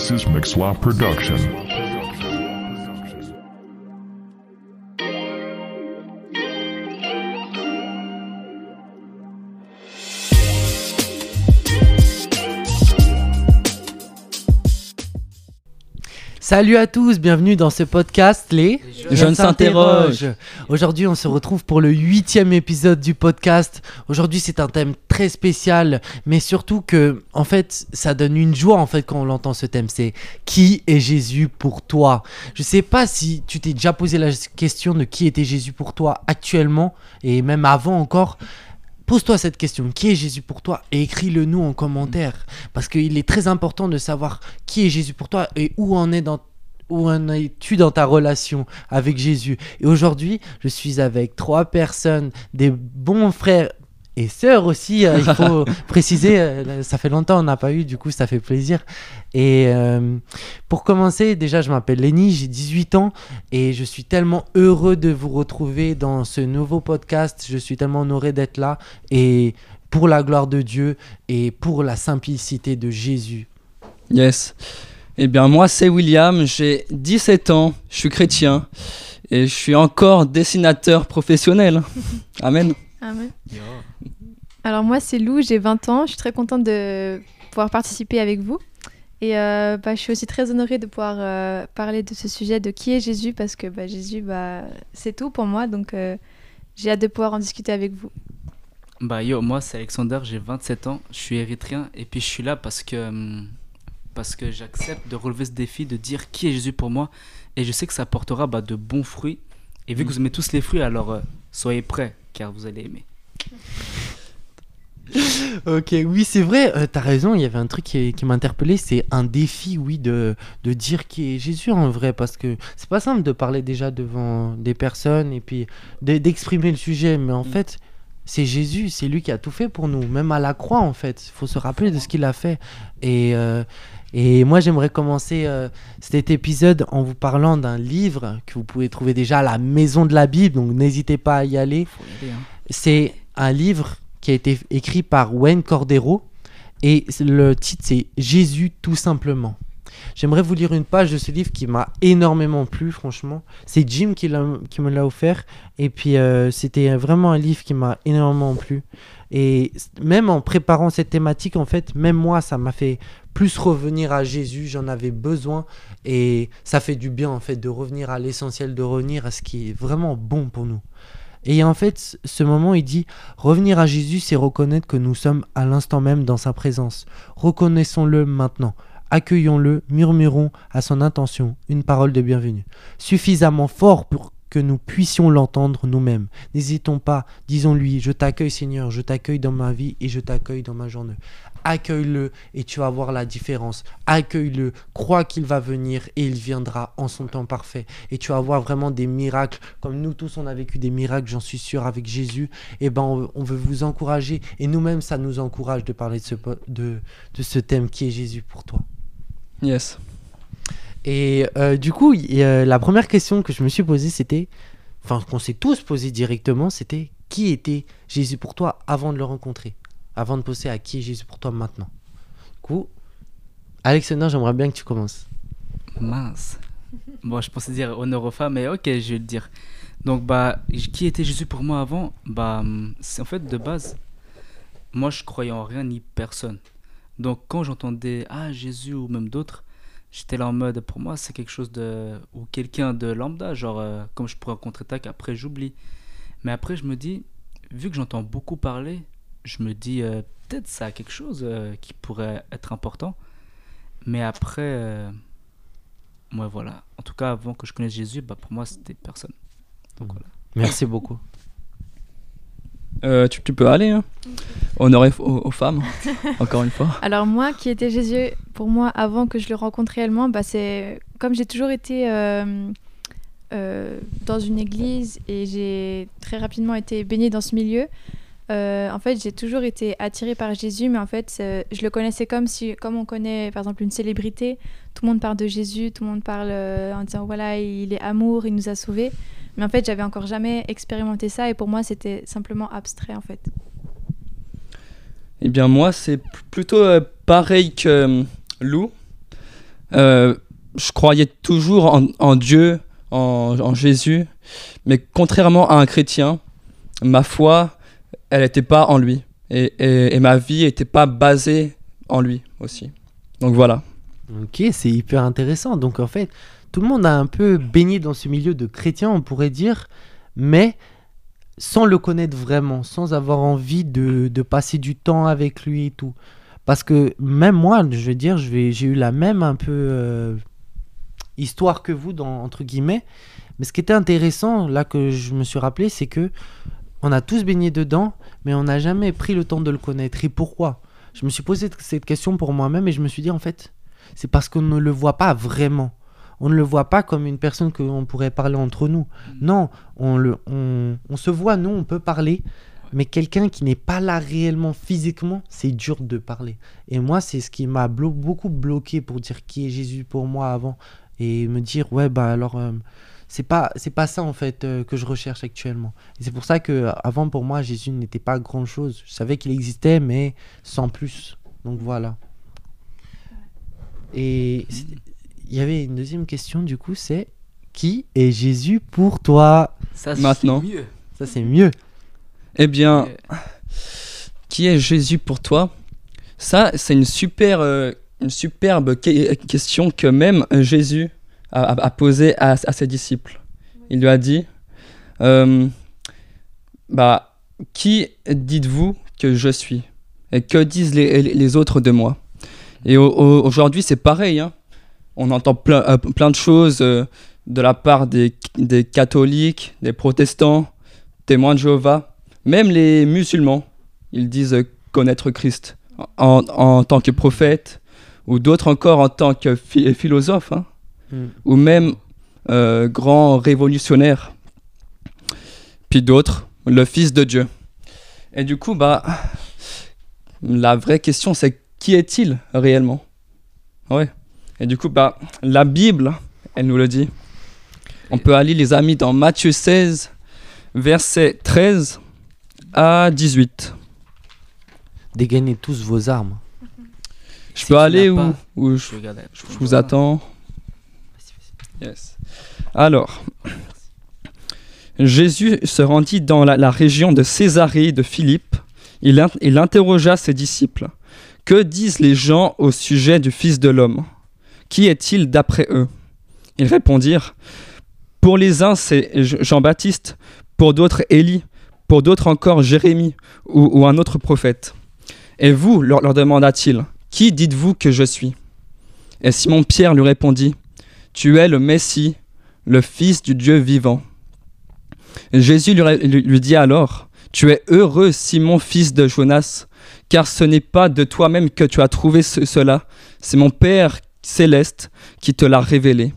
This is Mixlaw Production. Salut à tous, bienvenue dans ce podcast Les Jeunes s'interrogent. Aujourd'hui, on se retrouve pour le huitième épisode du podcast. Aujourd'hui, c'est un thème très spécial, mais surtout que, en fait, ça donne une joie en fait quand on entend ce thème. C'est qui est Jésus pour toi? Je sais pas si tu t'es déjà posé la question de qui était Jésus pour toi actuellement et même avant encore. Pose-toi cette question, qui est Jésus pour toi? Et écris-le nous en commentaire. Parce qu'il est très important de savoir qui est Jésus pour toi et où en es-tu dans ta relation avec Jésus. Et aujourd'hui, je suis avec trois personnes, des bons frères et sœurs aussi, euh, il faut préciser, euh, ça fait longtemps on n'a pas eu, du coup ça fait plaisir. Et euh, pour commencer, déjà je m'appelle Lenny, j'ai 18 ans et je suis tellement heureux de vous retrouver dans ce nouveau podcast, je suis tellement honoré d'être là et pour la gloire de Dieu et pour la simplicité de Jésus. Yes. Eh bien, moi, c'est William, j'ai 17 ans, je suis chrétien et je suis encore dessinateur professionnel. Amen. Amen. Alors moi c'est Lou, j'ai 20 ans, je suis très contente de pouvoir participer avec vous. Et euh, bah, je suis aussi très honorée de pouvoir euh, parler de ce sujet de qui est Jésus parce que bah, Jésus, bah, c'est tout pour moi. Donc euh, j'ai hâte de pouvoir en discuter avec vous. Bah yo, moi c'est Alexander, j'ai 27 ans, je suis érythréen et puis je suis là parce que, hum, parce que j'accepte de relever ce défi, de dire qui est Jésus pour moi et je sais que ça apportera bah, de bons fruits. Et vu que vous aimez tous les fruits, alors euh, soyez prêts car vous allez aimer. Ok, oui, c'est vrai, euh, t'as raison, il y avait un truc qui, qui m'a interpellé, c'est un défi, oui, de, de dire qui est Jésus en vrai, parce que c'est pas simple de parler déjà devant des personnes et puis de- d'exprimer le sujet, mais en fait, c'est Jésus, c'est lui qui a tout fait pour nous, même à la croix, en fait, il faut se rappeler de ce qu'il a fait. Et, euh, et moi, j'aimerais commencer euh, cet épisode en vous parlant d'un livre que vous pouvez trouver déjà à la Maison de la Bible, donc n'hésitez pas à y aller. Faut y aller, hein. C'est un livre qui a été écrit par Wayne Cordero et le titre c'est Jésus tout simplement. J'aimerais vous lire une page de ce livre qui m'a énormément plu, franchement. C'est Jim qui, me l'a offert et puis euh, c'était vraiment un livre qui m'a énormément plu. Et même en préparant cette thématique, en fait, même moi, ça m'a fait plus revenir à Jésus. J'en avais besoin et ça fait du bien, en fait, de revenir à l'essentiel, de revenir à ce qui est vraiment bon pour nous. Et en fait, ce moment, il dit Revenir à Jésus, c'est reconnaître que nous sommes à l'instant même dans sa présence. Reconnaissons-le maintenant. Accueillons-le, murmurons à son intention une parole de bienvenue. Suffisamment fort pour que nous puissions l'entendre nous-mêmes. N'hésitons pas, disons-lui Je t'accueille, Seigneur, je t'accueille dans ma vie et je t'accueille dans ma journée. Accueille-le et tu vas voir la différence. Accueille-le, crois qu'il va venir et il viendra en son temps parfait. Et tu vas voir vraiment des miracles, comme nous tous on a vécu des miracles, j'en suis sûr, avec Jésus. Et ben on, on veut vous encourager et nous-mêmes ça nous encourage de parler de ce, de, de ce thème qui est Jésus pour toi. Yes. Et euh, du coup, euh, la première question que je me suis posée, c'était, enfin qu'on s'est tous posé directement, c'était qui était Jésus pour toi avant de le rencontrer? Avant de poser à qui Jésus pour toi maintenant Du coup, Alexander, j'aimerais bien que tu commences. Mince. Bon, je pensais dire honneur aux femmes, mais ok, je vais le dire. Donc, bah, qui était Jésus pour moi avant? Bah, en fait de base, moi je croyais en rien ni personne. Donc, quand j'entendais Ah, Jésus ou même d'autres, j'étais là en mode pour moi, c'est quelque chose de. ou quelqu'un de lambda, genre euh, comme je pourrais rencontrer tac, après j'oublie. Mais après, je me dis, vu que j'entends beaucoup parler, je me dis euh, peut-être ça a quelque chose euh, qui pourrait être important. Mais après. euh, Ouais, voilà. En tout cas, avant que je connaisse Jésus, bah, pour moi, c'était personne. Donc voilà. Merci beaucoup. Euh, tu, tu peux aller, hein Honneur aux, aux femmes, encore une fois. Alors moi, qui était Jésus pour moi avant que je le rencontre réellement, bah, c'est comme j'ai toujours été euh, euh, dans une église et j'ai très rapidement été baignée dans ce milieu. Euh, en fait, j'ai toujours été attirée par Jésus, mais en fait, euh, je le connaissais comme si, comme on connaît par exemple une célébrité. Tout le monde parle de Jésus, tout le monde parle euh, en disant voilà, il est amour, il nous a sauvés. Mais en fait, j'avais encore jamais expérimenté ça et pour moi, c'était simplement abstrait en fait. Eh bien, moi, c'est plutôt pareil que Lou. je croyais toujours en, Dieu, en Jésus, mais contrairement à un chrétien, ma foi, elle n'était pas en lui. Et, et- ma vie n'était pas basée en lui aussi. Donc voilà. Ok, c'est hyper intéressant. Donc en fait, tout le monde a un peu baigné dans ce milieu de chrétien, on pourrait dire, mais sans le connaître vraiment, sans avoir envie de, de passer du temps avec lui et tout. Parce que même moi, je veux dire, j'ai eu la même un peu euh, histoire que vous, dans, entre guillemets. Mais ce qui était intéressant, là que je me suis rappelé, c'est que on a tous baigné dedans, mais on n'a jamais pris le temps de le connaître. Et pourquoi? Je me suis posé cette question pour moi-même et je me suis dit, en fait, c'est parce qu'on ne le voit pas vraiment. On ne le voit pas comme une personne qu'on pourrait parler entre nous. Non, on, le, on, on se voit, nous, on peut parler, mais quelqu'un qui n'est pas là réellement physiquement, c'est dur de parler. Et moi, c'est ce qui m'a blo- beaucoup bloqué pour dire qui est Jésus pour moi avant. Et me dire, ouais, bah alors, euh, c'est pas, c'est pas ça en fait euh, que je recherche actuellement. Et c'est pour ça que avant pour moi, Jésus n'était pas grand chose. Je savais qu'il existait, mais sans plus. Donc voilà. Et il y avait une deuxième question du coup, c'est qui est Jésus pour toi? Ça, Maintenant. c'est mieux. Ça c'est mieux. Eh bien, Euh, qui est Jésus pour toi? Ça, c'est une, super, euh, une superbe que- question que même Jésus posée à, à ses disciples. Il lui a dit euh, bah, Qui dites-vous que je suis? Et que disent les, autres de moi? Et au- au- aujourd'hui, c'est pareil. hein. On entend plein, euh, de choses euh, de la part des, catholiques, des protestants, témoins de Jéhovah, même les musulmans ils disent connaître Christ en, tant que prophète, ou d'autres encore en tant que phi- philosophe, hein, Mm. ou même euh, grand révolutionnaire. Puis d'autres, le Fils de Dieu. Et du coup, bah, la vraie question, c'est qui est-il réellement? Ouais. Et du coup, bah, la Bible, elle nous le dit. On peut aller, les amis, dans Matthieu 16, verset 13 à 18. Dégainez tous vos armes. Je Si peux aller pas, je, je regarde. je vous attends Alors, Jésus se rendit dans la, région de Césarée de Philippe. Il, il interrogea ses disciples. Que disent les gens au sujet du Fils de l'homme? Qui est-il d'après eux? Ils répondirent Pour les uns, c'est Jean-Baptiste, pour d'autres, Élie, pour d'autres encore, Jérémie ou, un autre prophète. Et vous, leur, leur demanda-t-il, qui dites-vous que je suis? Et Simon-Pierre lui répondit, Tu es le Messie, le Fils du Dieu vivant. Jésus lui, dit alors, Tu es heureux, Simon, fils de Jonas, car ce n'est pas de toi-même que tu as trouvé ce- cela, c'est mon Père céleste qui te l'a révélé.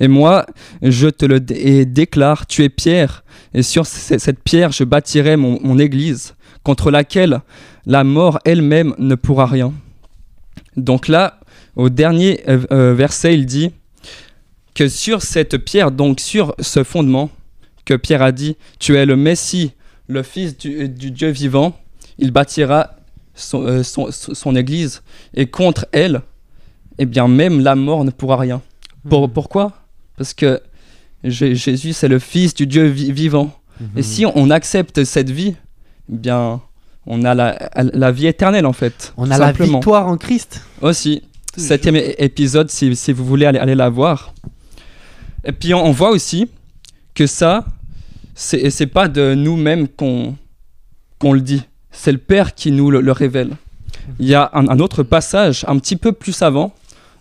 Et moi, je te le déclare, tu es Pierre, et sur cette pierre je bâtirai mon, mon église, contre laquelle la mort elle-même ne pourra rien. Donc là, au dernier euh, euh, verset, il dit que sur cette pierre, donc sur ce fondement, que Pierre a dit, tu es le Messie, le Fils du, du Dieu vivant, il bâtira son, euh, son- son église, et contre elle, eh bien même la mort ne pourra rien. Pour- Mhm. Pourquoi? Parce que Jésus, c'est le Fils du Dieu vi- vivant. Et Mhm. si on accepte cette vie, eh bien, on a la, la vie éternelle en fait. on a la simplement. victoire en Christ. Aussi, septième épisode si, si vous voulez aller, aller la voir. Et puis on, voit aussi que ça, c'est c'est pas de nous-mêmes qu'on le dit, c'est le Père qui nous le, le révèle. Il y a un, autre passage un petit peu plus avant,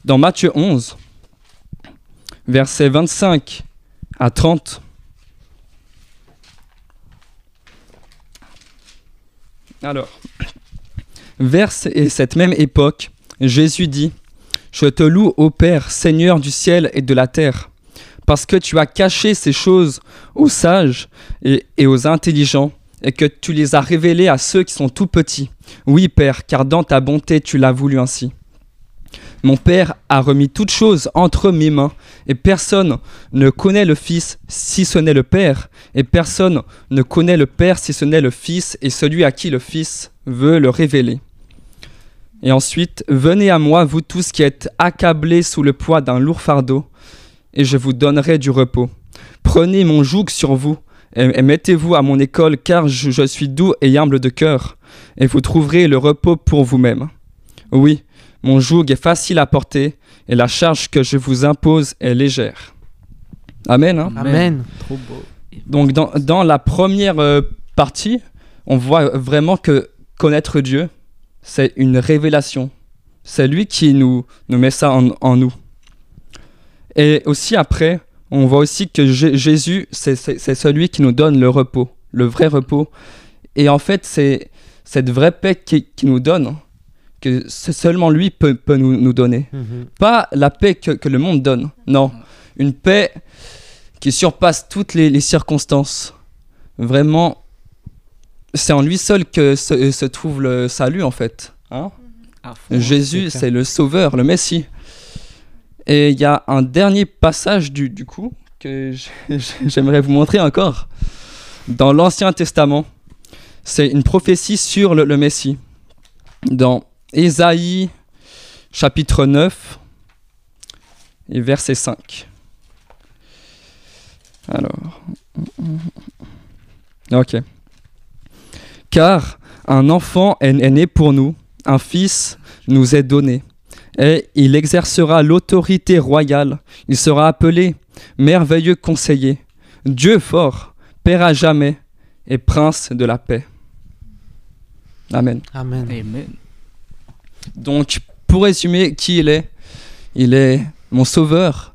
dans Matthieu 11, versets 25 à 30. Alors, vers cette même époque, Jésus dit Je te loue, ô Père, Seigneur du ciel et de la terre, parce que tu as caché ces choses aux sages et, aux intelligents, et que tu les as révélées à ceux qui sont tout petits. Oui, Père, car dans ta bonté tu l'as voulu ainsi. Mon Père a remis toutes choses entre mes mains, et personne ne connaît le Fils si ce n'est le Père, et personne ne connaît le Père si ce n'est le Fils, et celui à qui le Fils veut le révéler. Et ensuite, venez à moi, vous tous qui êtes accablés sous le poids d'un lourd fardeau, et je vous donnerai du repos. Prenez mon joug sur vous, et, et mettez-vous à mon école, car je, je suis doux et humble de cœur, et vous trouverez le repos pour vous-même. Oui, mon joug est facile à porter, et la charge que je vous impose est légère. Amen. hein. Amen. Trop beau. Donc dans, dans la première euh, partie, on voit vraiment que connaître Dieu, c'est une révélation. C'est lui qui nous, nous met ça en, en nous. Et aussi après, on voit aussi que Jé- Jésus, c'est celui qui nous donne le repos, le vrai repos. Et en fait, c'est cette vraie paix qui, qui nous donne, que seulement lui peut, peut nous, nous donner. Mhm. Pas la paix que, que le monde donne, non. Une paix qui surpasse toutes les, les circonstances. Vraiment, c'est en lui seul que se, se trouve le salut, en fait. Hein. Jésus, c'est le sauveur, le Messie. Et il y a un dernier passage du, du coup que j'aimerais vous montrer encore. Dans l'Ancien Testament, c'est une prophétie sur le, Messie. Dans Ésaïe chapitre 9 et verset 5. Alors. Ok. Car un enfant est né pour nous, un fils nous est donné, et il exercera l'autorité royale. Il sera appelé merveilleux conseiller, Dieu fort, Père à jamais, et prince de la paix. Amen. Amen. Amen. Donc, pour résumer qui il est, il est mon sauveur,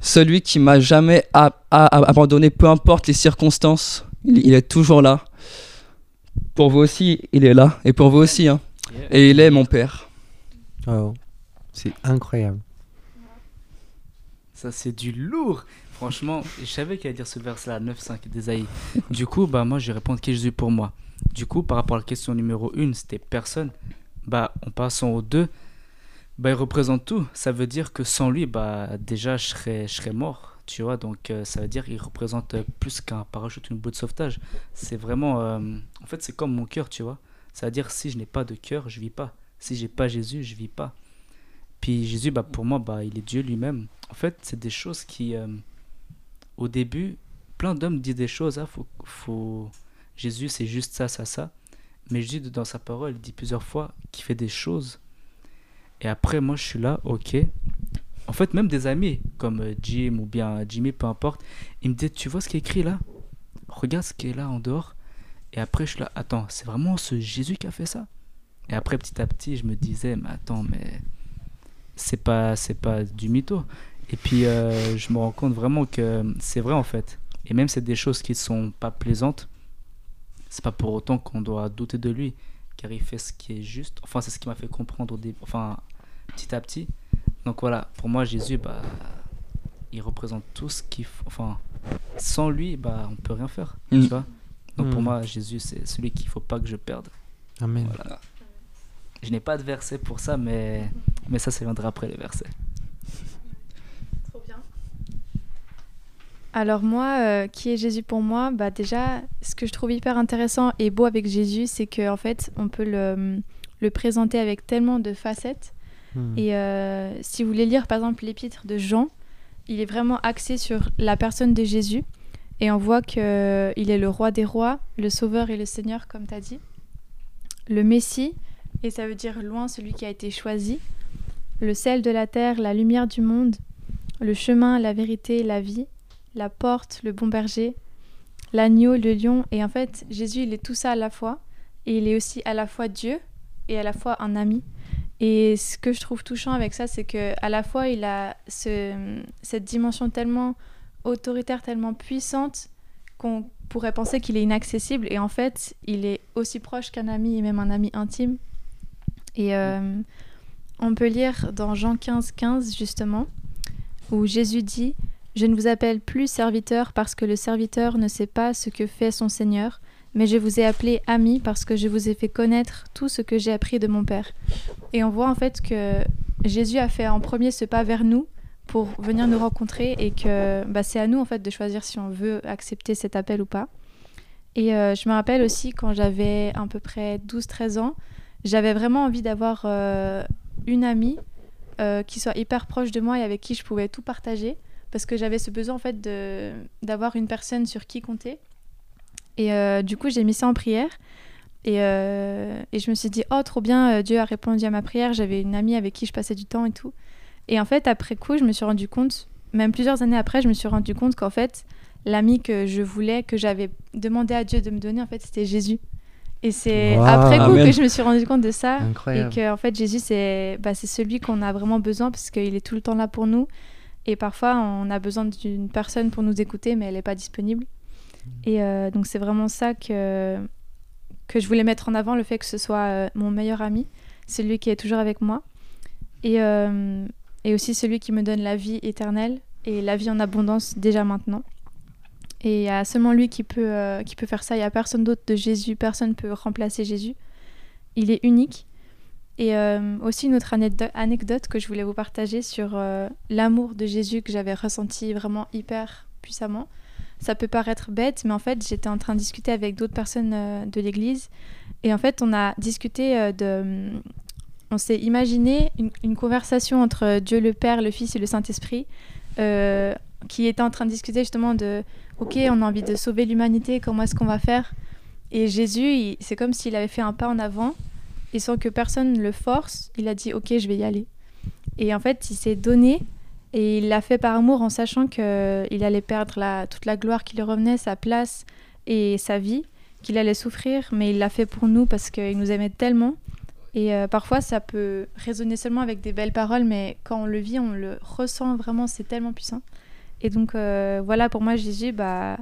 celui qui m'a jamais a- a- abandonné, peu importe les circonstances, il, il est toujours là. Pour vous aussi, il est là, et pour vous aussi, hein. Et il est mon père. Oh, c'est incroyable. Ça, c'est du lourd. Franchement, je savais qu'il allait dire ce verset-là, 9-5 d'Esaïe. Du coup, bah, moi, je vais répondre Jésus pour moi. Du coup, par rapport à la question numéro 1, c'était personne. Bah, en passant au 2, bah, il représente tout. Ça veut dire que sans lui, bah, déjà, je serais, je serais mort. Tu vois, donc euh, ça veut dire qu'il représente plus qu'un parachute, une boule de sauvetage. C'est vraiment. euh, en fait, c'est comme mon cœur, tu vois. Ça veut dire si je n'ai pas de cœur, je vis pas. Si j'ai pas Jésus, je vis pas. Puis Jésus, bah, pour moi, bah, il est Dieu lui-même. En fait, c'est des choses qui, euh, au début, plein d'hommes disent des choses. ah, faut, faut... Jésus, c'est juste ça, ça, ça. Mais Jésus, dans sa parole, il dit plusieurs fois qu'il fait des choses. Et après, moi, je suis là, ok. En fait, même des amis, comme euh, Jim ou bien Jimmy, peu importe, ils me disent, tu vois ce qui est écrit là? Regarde ce qui est là en dehors. Et après, je suis là, attends, c'est vraiment ce Jésus qui a fait ça? Et après, petit à petit, je me disais, mais attends, mais c'est pas, c'est pas du mytho. Et puis, euh, je me rends compte vraiment que c'est vrai en fait. Et même c'est des choses qui sont pas plaisantes, c'est pas pour autant qu'on doit douter de lui, car il fait ce qui est juste. Enfin, c'est ce qui m'a fait comprendre au début, enfin, petit à petit. Donc voilà, pour moi, Jésus, bah, il représente tout ce qu'il faut. Enfin, sans lui, bah, on peut rien faire. Mm. Tu vois Donc pour Mm. moi, Jésus, c'est celui qu'il faut pas que je perde. Amen. Voilà. Je n'ai pas de verset pour ça, mais, mais ça, ça viendra après les versets. Trop bien. Alors moi, euh, qui est Jésus pour moi Bah déjà, ce que je trouve hyper intéressant et beau avec Jésus, c'est qu'en fait, on peut le, le présenter avec tellement de facettes. Hmm. Et euh, si vous voulez lire par exemple l'épître de Jean, il est vraiment axé sur la personne de Jésus. Et on voit qu'il est le roi des rois, le sauveur et le seigneur, comme tu as dit. Le Messie, et ça veut dire loin celui qui a été choisi. Le sel de la terre, la lumière du monde. Le chemin, la vérité, la vie. La porte, le bon berger. L'agneau, le lion. Et en fait, Jésus, il est tout ça à la fois. Et il est aussi à la fois Dieu et à la fois un ami. Et ce que je trouve touchant avec ça, c'est que à la fois il a ce- cette dimension tellement autoritaire, tellement puissante qu'on pourrait penser qu'il est inaccessible, et en fait il est aussi proche qu'un ami et même un ami intime. Et euh, on peut lire dans Jean 15, 15 justement, où Jésus dit Je ne vous appelle plus serviteur parce que le serviteur ne sait pas ce que fait son Seigneur, mais je vous ai appelé ami parce que je vous ai fait connaître tout ce que j'ai appris de mon Père. Et on voit en fait que Jésus a fait en premier ce pas vers nous pour venir nous rencontrer et que bah, c'est à nous en fait de choisir si on veut accepter cet appel ou pas. Et euh, je me rappelle aussi quand j'avais à peu près 12-13 ans, j'avais vraiment envie d'avoir euh, une amie euh, qui soit hyper proche de moi et avec qui je pouvais tout partager parce que j'avais ce besoin en fait de d'avoir une personne sur qui compter. Et euh, du coup, j'ai mis ça en prière. Et, et je me suis dit, oh, trop bien, Dieu a répondu à ma prière. J'avais une amie avec qui je passais du temps et tout. Et en fait, après coup, je me suis rendu compte, même plusieurs années après, je me suis rendu compte qu'en fait, l'ami que je voulais, que j'avais demandé à Dieu de me donner, en fait, c'était Jésus. Et c'est Wow. après coup Amen. que je me suis rendu compte de ça. Incroyable. Et que en fait Jésus c'est bah, c'est celui qu'on a vraiment besoin parce qu'il est tout le temps là pour nous. Et parfois on a besoin d'une personne pour nous écouter mais elle n'est pas disponible. Et euh, donc c'est vraiment ça que, que je voulais mettre en avant, le fait que ce soit euh, mon meilleur ami, celui qui est toujours avec moi. Et, euh, et aussi celui qui me donne la vie éternelle et la vie en abondance déjà maintenant. Et il y a seulement lui qui peut, euh, qui peut faire ça. Il n'y a personne d'autre de Jésus. Personne ne peut remplacer Jésus. Il est unique. Et euh, aussi une autre anecdo- anecdote que je voulais vous partager sur euh, l'amour de Jésus que j'avais ressenti vraiment hyper puissamment. Ça peut paraître bête, mais en fait, j'étais en train de discuter avec d'autres personnes de l'église. Et en fait, on a discuté de. On s'est imaginé une, conversation entre Dieu le Père, le Fils et le Saint-Esprit, qui était en train de discuter justement de Ok, on a envie de sauver l'humanité, comment est-ce qu'on va faire? Et Jésus, c'est comme s'il avait fait un pas en avant, et sans que personne le force, il a dit Ok, je vais y aller. Et en fait, il s'est donné, et il l'a fait par amour en sachant qu'il allait perdre toute la gloire qui lui revenait, sa place et sa vie, qu'il allait souffrir, mais il l'a fait pour nous parce qu'il nous aimait tellement. Et euh, parfois, ça peut résonner seulement avec des belles paroles, mais quand on le vit, on le ressent vraiment, c'est tellement puissant. Et donc, euh, voilà, pour moi, Jésus, bah,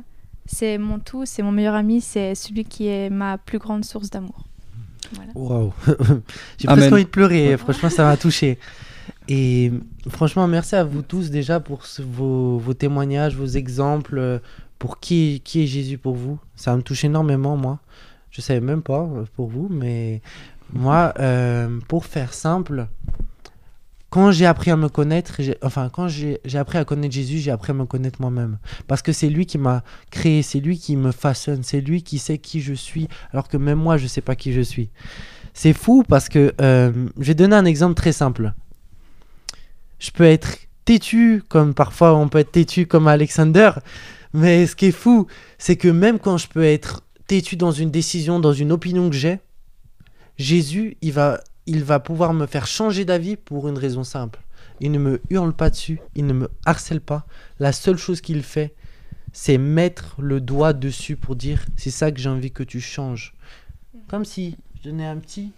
c'est mon tout, c'est mon meilleur ami, c'est celui qui est ma plus grande source d'amour. Voilà. Waouh. J'ai presque envie de pleurer. Franchement, ça m'a touché. Et franchement, merci à vous tous déjà pour ce- vos, vos témoignages, vos exemples, euh, pour qui, qui est Jésus pour vous. Ça me touche énormément, moi. Je savais même pas euh, pour vous, mais moi, euh, pour faire simple, quand j'ai appris à me connaître, enfin, quand j'ai appris à connaître Jésus, j'ai appris à me connaître moi-même. Parce que c'est lui qui m'a créé, c'est lui qui me façonne, c'est lui qui sait qui je suis, alors que même moi, je sais pas qui je suis. C'est fou parce que euh, je vais donner un exemple très simple. Je peux être têtu, comme parfois on peut être têtu comme Alexander, mais ce qui est fou, c'est que même quand je peux être têtu dans une décision, dans une opinion que j'ai, Jésus, il va, il va pouvoir me faire changer d'avis pour une raison simple. Il ne me hurle pas dessus, il ne me harcèle pas. La seule chose qu'il fait, c'est mettre le doigt dessus pour dire c'est ça que j'ai envie que tu changes. Comme si je donnais un petit,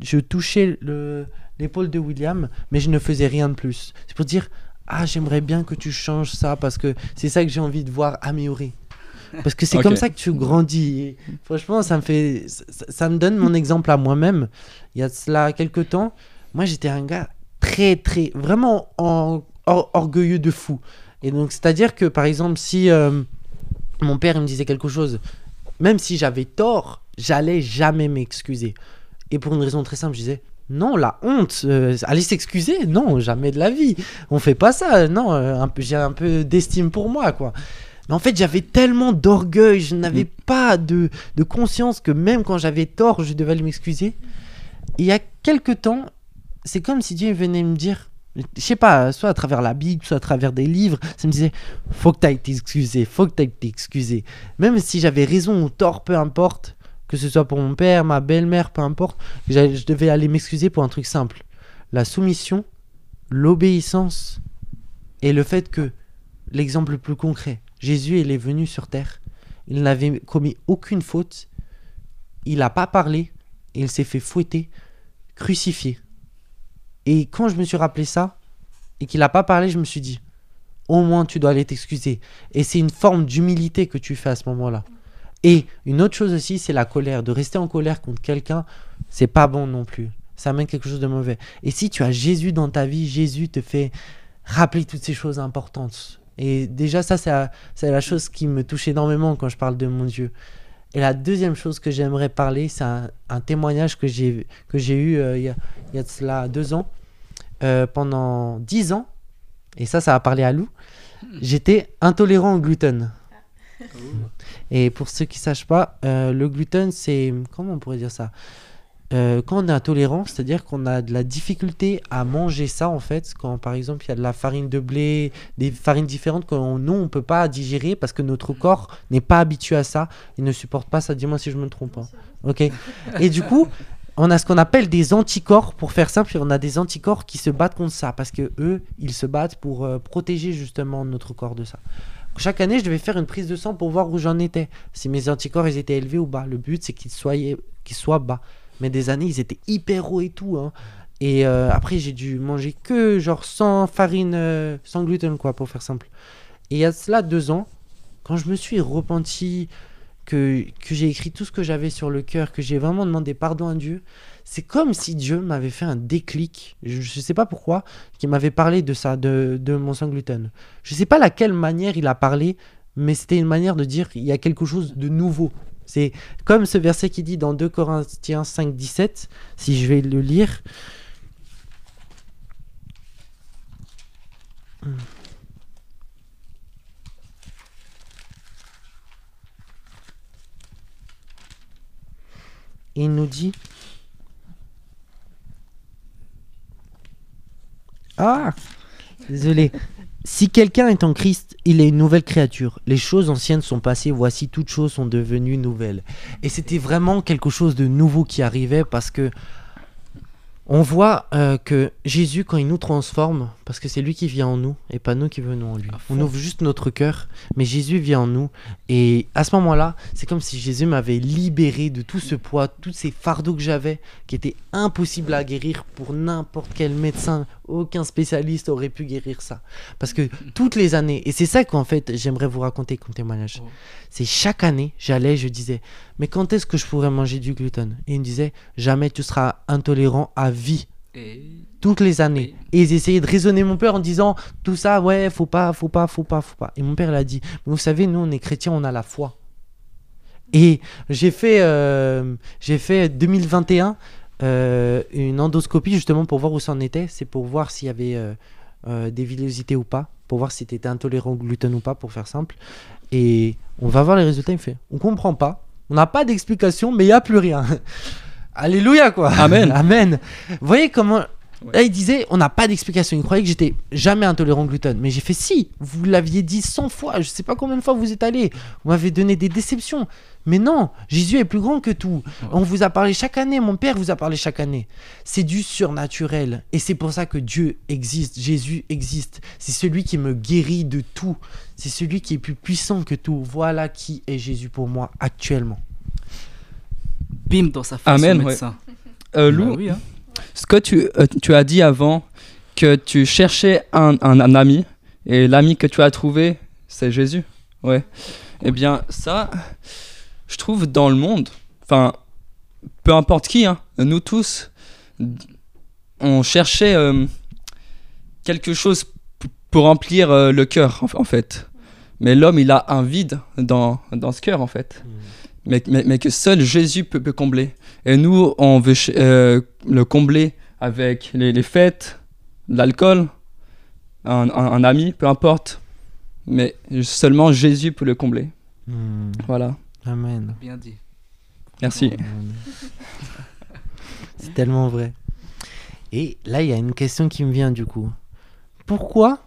je touchais le- l'épaule de William, mais je ne faisais rien de plus. C'est pour dire ah j'aimerais bien que tu changes ça parce que c'est ça que j'ai envie de voir améliorer. Parce que c'est comme ça que tu grandis. Et franchement, ça me fait, ça, ça me donne mon exemple à moi-même. Il y a cela quelques temps, moi j'étais un gars très très vraiment en- or- orgueilleux de fou. Et donc c'est-à-dire que par exemple si euh, mon père il me disait quelque chose, même si j'avais tort, j'allais jamais m'excuser. Et pour une raison très simple, je disais non, la honte, euh, aller s'excuser, non, jamais de la vie. On fait pas ça, non, euh, j'ai un peu d'estime pour moi, quoi. Mais en fait, j'avais tellement d'orgueil, je n'avais pas de, de conscience que même quand j'avais tort, je devais aller m'excuser. Il y a quelques temps, c'est comme si Dieu venait me dire, je sais pas, soit à travers la Bible, soit à travers des livres, ça me disait, faut que tu ailles t'excuser, faut que tu ailles t'excuser. Même si j'avais raison ou tort, peu importe, que ce soit pour mon père, ma belle-mère, peu importe, je devais aller m'excuser pour un truc simple. La soumission, l'obéissance et le fait que, l'exemple le plus concret, Jésus, il est venu sur terre, il n'avait commis aucune faute, il n'a pas parlé, il s'est fait fouetter, crucifié. Et quand je me suis rappelé ça, et qu'il n'a pas parlé, je me suis dit, au moins tu dois aller t'excuser. Et c'est une forme d'humilité que tu fais à ce moment-là. Et une autre chose aussi, c'est la colère. De rester en colère contre quelqu'un, c'est pas bon non plus. Ça amène quelque chose de mauvais. Et si tu as Jésus dans ta vie, Jésus te fait rappeler toutes ces choses importantes. Et déjà, ça, c'est la, chose qui me touche énormément quand je parle de mon Dieu. Et la deuxième chose que j'aimerais parler, c'est un, un témoignage que j'ai que j'ai eu euh, il y, a, il y a de cela deux ans, euh, pendant dix ans. Et ça, ça a parlé à Lou. J'étais intolérant au gluten. Et pour ceux qui ne sachent pas, euh, le gluten, c'est. Comment on pourrait dire ça? Euh, quand on est intolérant, c'est-à-dire qu'on a de la difficulté à manger ça en fait, quand par exemple il y a de la farine de blé, des farines différentes que nous on peut pas digérer parce que notre corps n'est pas habitué à ça, il ne supporte pas ça. Dis-moi si je me trompe. hein. Ok. Et du coup, on a ce qu'on appelle des anticorps pour faire simple, on a des anticorps qui se battent contre ça parce que eux, ils se battent pour euh, protéger justement notre corps de ça. Chaque année, je devais faire une prise de sang pour voir où j'en étais, si mes anticorps étaient élevés ou bas. Le but c'est qu'ils soient qu'ils soient bas. Mais des années, ils étaient hyper hauts et tout. hein. Et euh, après, j'ai dû manger que genre sans farine, euh, sans gluten, quoi, pour faire simple. Et il y a cela deux ans, quand je me suis repenti, que, que j'ai écrit tout ce que j'avais sur le cœur, que j'ai vraiment demandé pardon à Dieu, c'est comme si Dieu m'avait fait un déclic, je ne sais pas pourquoi, qui m'avait parlé de ça, de, de mon sans gluten. Je sais pas laquelle manière il a parlé, mais c'était une manière de dire il y a quelque chose de nouveau. C'est comme ce verset qui dit dans 2 Corinthiens 5, 17, si je vais le lire. Il nous dit. Ah Désolé. Si quelqu'un est en Christ, il est une nouvelle créature. Les choses anciennes sont passées, voici toutes choses sont devenues nouvelles. Et c'était vraiment quelque chose de nouveau qui arrivait parce que on voit euh, que Jésus, quand il nous transforme, parce que c'est lui qui vient en nous et pas nous qui venons en lui. On ouvre juste notre cœur, mais Jésus vient en nous. Et à ce moment-là, c'est comme si Jésus m'avait libéré de tout ce poids, tous ces fardeaux que j'avais, qui étaient impossibles à guérir pour n'importe quel médecin. Aucun spécialiste aurait pu guérir ça. Parce que toutes les années, et c'est ça qu'en fait j'aimerais vous raconter comme témoignage, Oh. c'est chaque année, j'allais, je disais, mais quand est-ce que je pourrais manger du gluten? Et il me disait, jamais tu seras intolérant à vie Et toutes les années. Et ils essayaient de raisonner mon père en disant tout ça, ouais, faut pas, faut pas, faut pas, faut pas. Et mon père l'a dit, vous savez, nous on est chrétiens, on a la foi. Et j'ai fait, euh, j'ai fait 2021 euh, une endoscopie justement pour voir où ça en était. C'est pour voir s'il y avait euh, euh, des villosités ou pas, pour voir si tu étais intolérant au gluten ou pas, pour faire simple. Et on va voir les résultats. Il me fait, on comprend pas, on n'a pas d'explication, mais il y a plus rien. Alléluia quoi. Amen. Amen. Vous voyez comment Ouais. Là, il disait, on n'a pas d'explication. Il croyait que j'étais jamais intolérant au gluten. Mais j'ai fait, si, vous l'aviez dit 100 fois. Je sais pas combien de fois vous êtes allé. Vous m'avez donné des déceptions. Mais non, Jésus est plus grand que tout. On vous a parlé chaque année. Mon Père vous a parlé chaque année. C'est du surnaturel. Et c'est pour ça que Dieu existe. Jésus existe. C'est celui qui me guérit de tout. C'est celui qui est plus puissant que tout. Voilà qui est Jésus pour moi actuellement. Bim dans sa face Amen, ouais. Euh, Bah Lou, oui, hein. ce que tu, euh, tu as dit avant, que tu cherchais un, un- un ami, et l'ami que tu as trouvé, c'est Jésus. Ouais. Eh bien, ça, je trouve dans le monde, enfin, peu importe qui, hein, nous tous, on cherchait euh, quelque chose pour remplir euh, le cœur, en, en fait. Mais l'homme, il a un vide dans, dans ce cœur, en fait. Mais, mais, mais que seul Jésus peut, peut combler. Et nous, on veut euh, le combler avec les, les fêtes, l'alcool, un, un- un ami, peu importe. Mais seulement Jésus peut le combler. Hmm. Voilà. Amen. Bien dit. Merci. C'est tellement vrai. Et là, il y a une question qui me vient du coup. Pourquoi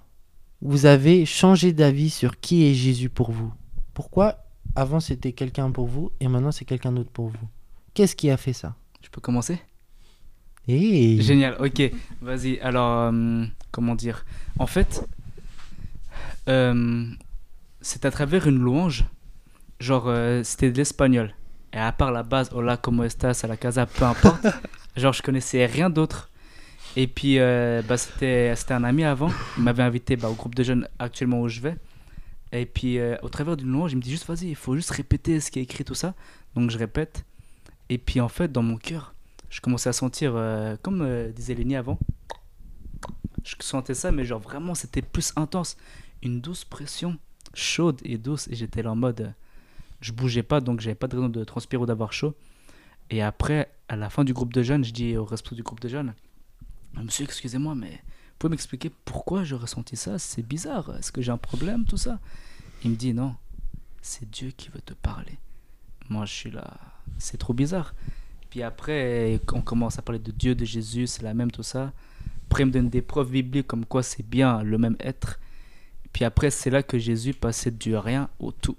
vous avez changé d'avis sur qui est Jésus pour vous? Pourquoi avant c'était quelqu'un pour vous et maintenant c'est quelqu'un d'autre pour vous Qu'est-ce qui a fait ça? Je peux commencer? Eh Génial, ok. Vas-y, alors, euh, comment dire? En fait, euh, c'est à travers une louange. Genre, euh, c'était de l'espagnol. Et à part la base, hola, como estás, à la casa, peu importe. genre, je connaissais rien d'autre. Et puis, bah, c'était c'était un ami avant. Il m'avait invité bah, au groupe de jeunes actuellement où je vais. Et puis, euh, au travers d'une louange, il me dit juste, vas-y, il faut juste répéter ce qui est écrit, tout ça. Donc, je répète. Et puis, en fait, dans mon cœur, je commençais à sentir, euh, comme euh, disait Lenny avant, je sentais ça, mais genre vraiment, c'était plus intense. Une douce pression, chaude et douce. Et j'étais là en mode, je bougeais pas, donc j'avais pas de raison de transpirer ou d'avoir chaud. Et après, à la fin du groupe de jeunes, je dis au responsable du groupe de jeunes, Monsieur, excusez-moi, mais vous pouvez m'expliquer pourquoi je ressentis ça? C'est bizarre. Est-ce que j'ai un problème, tout ça? Il me dit, non, c'est Dieu qui veut te parler. Moi, je suis là, c'est trop bizarre. Puis après, on commence à parler de Dieu, de Jésus, c'est la même, tout ça. Après, il me donne des preuves bibliques comme quoi c'est bien le même être. Puis après, c'est là que Jésus passait du rien au tout.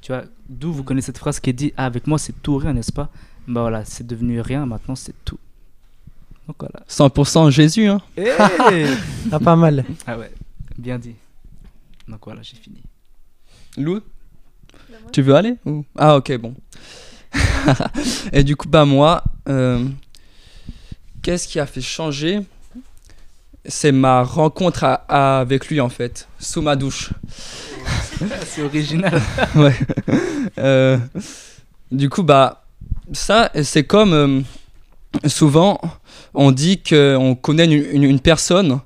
Tu vois, d'où vous connaissez cette phrase qui dit ah, Avec moi, c'est tout rien, n'est-ce pas? Bah voilà, c'est devenu rien, maintenant c'est tout. Donc voilà. 100% Jésus, hein. Ah, pas mal. ah ouais, bien dit. Donc voilà, j'ai fini. Lou? Tu veux aller ou- Ah ok, bon. Et du coup, bah moi, euh, qu'est-ce qui a fait changer? C'est ma rencontre à- à- avec lui en fait, sous ma douche. c'est original. ouais. Euh, du coup, bah, ça, c'est comme euh, souvent, on dit qu'on connaît une, une- une personne,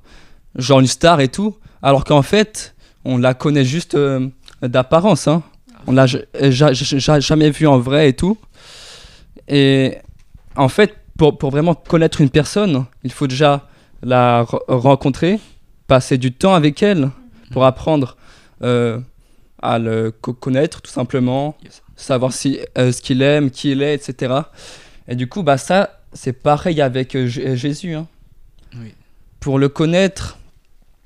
genre une star et tout, alors qu'en fait, on la connaît juste euh, d'apparence. Hein. On l'a ja- ja- ja- jamais vu en vrai et tout. Et en fait, pour, pour vraiment connaître une personne, il faut déjà la re- rencontrer, passer du temps avec elle pour apprendre euh, à le co- connaître tout simplement, savoir si, euh, ce qu'il aime, qui il est, etc. Et du coup, bah, ça, c'est pareil avec euh, J- Jésus. hein. Oui. Pour le connaître,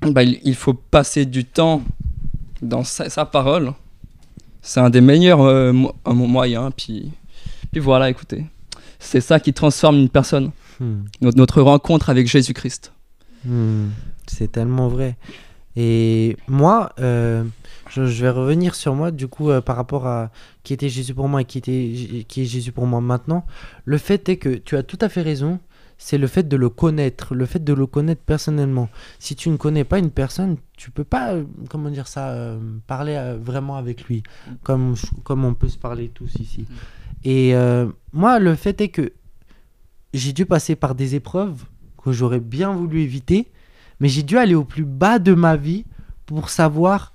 bah, il, faut passer du temps dans sa, sa parole. C'est un des meilleurs euh, mo- euh, moyens. Puis, puis voilà, écoutez. C'est ça qui transforme une personne, Hmm. notre, notre rencontre avec Jésus-Christ. Hmm, C'est tellement vrai. Et moi, euh, je, vais revenir sur moi, du coup, euh, par rapport à qui était Jésus pour moi et qui, était, qui est Jésus pour moi maintenant. Le fait est que tu as tout à fait raison, c'est le fait de le connaître, le fait de le connaître personnellement. Si tu ne connais pas une personne, tu peux pas, euh, comment dire ça, euh, parler vraiment avec lui, comme, comme on peut se parler tous ici. Et moi, le fait est que j'ai dû passer par des épreuves que j'aurais bien voulu éviter, mais j'ai dû aller au plus bas de ma vie pour savoir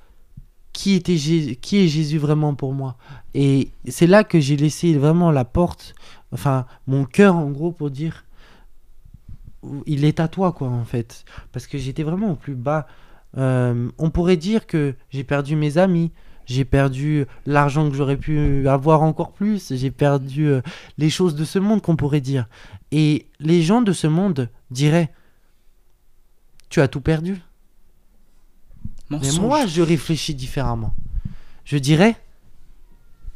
qui, était Jé- qui est Jésus vraiment pour moi. Et c'est là que j'ai laissé vraiment la porte, enfin mon cœur en gros pour dire, il est à toi quoi en fait. Parce que j'étais vraiment au plus bas. Euh, on pourrait dire que j'ai perdu mes amis, j'ai perdu l'argent que j'aurais pu avoir encore plus, j'ai perdu euh, les choses de ce monde qu'on pourrait dire. Et les gens de ce monde diraient Tu as tout perdu. Mais moi, je réfléchis différemment. Je dirais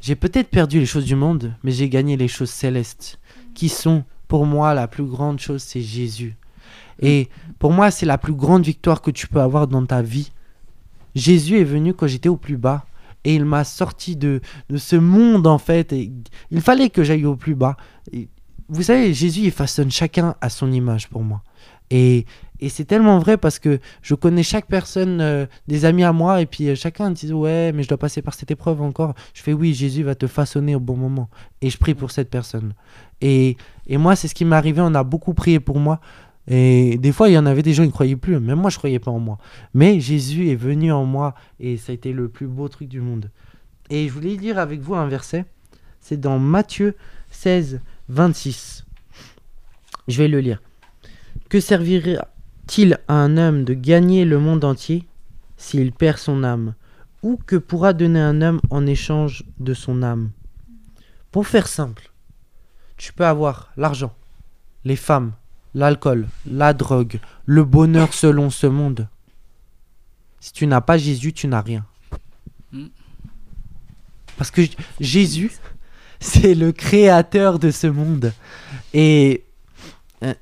J'ai peut-être perdu les choses du monde, mais j'ai gagné les choses célestes, qui sont, pour moi, la plus grande chose, c'est Jésus. Et pour moi, c'est la plus grande victoire que tu peux avoir dans ta vie. Jésus est venu quand j'étais au plus bas. Et il m'a sorti de, de ce monde, en fait. Et il fallait que j'aille au plus bas. Et vous savez, Jésus, il façonne chacun à son image pour moi. Et, et c'est tellement vrai parce que je connais chaque personne, euh, des amis à moi, et puis euh, chacun dit Ouais, mais je dois passer par cette épreuve encore. Je fais Oui, Jésus va te façonner au bon moment. Et je prie pour cette personne. Et, et moi, c'est ce qui m'est arrivé. On a beaucoup prié pour moi. Et des fois, il y en avait des gens qui ne croyaient plus. Même moi, je ne croyais pas en moi. Mais Jésus est venu en moi et ça a été le plus beau truc du monde. Et je voulais lire avec vous un verset. C'est dans Matthieu 16, 26. Je vais le lire. Que servira-t-il à un homme de gagner le monde entier s'il perd son âme? Ou que pourra donner un homme en échange de son âme? Pour faire simple, tu peux avoir l'argent, les femmes, l'alcool, la drogue, le bonheur selon ce monde. Si tu n'as pas Jésus, tu n'as rien. Mm. Parce que Jésus, c'est le créateur de ce monde. Et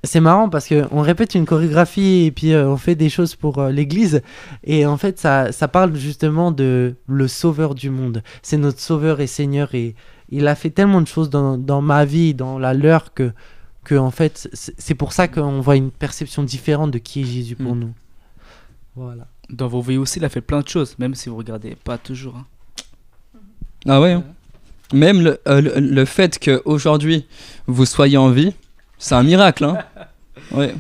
c'est marrant parce qu'on répète une chorégraphie et puis euh, on fait des choses pour euh, l'église. Et en fait, ça, ça parle justement de le sauveur du monde. C'est notre sauveur et seigneur. Et il a fait tellement de choses dans, dans ma vie, dans la leur, que, que en fait, c'est pour ça qu'on voit une perception différente de qui est Jésus pour Mm. nous. Voilà. Dans vos vies aussi, il a fait plein de choses, même si vous regardez pas toujours. hein. Ah ouais. hein. Même le, euh, le, le fait qu'aujourd'hui vous soyez en vie, c'est un miracle. Hein. Ouais.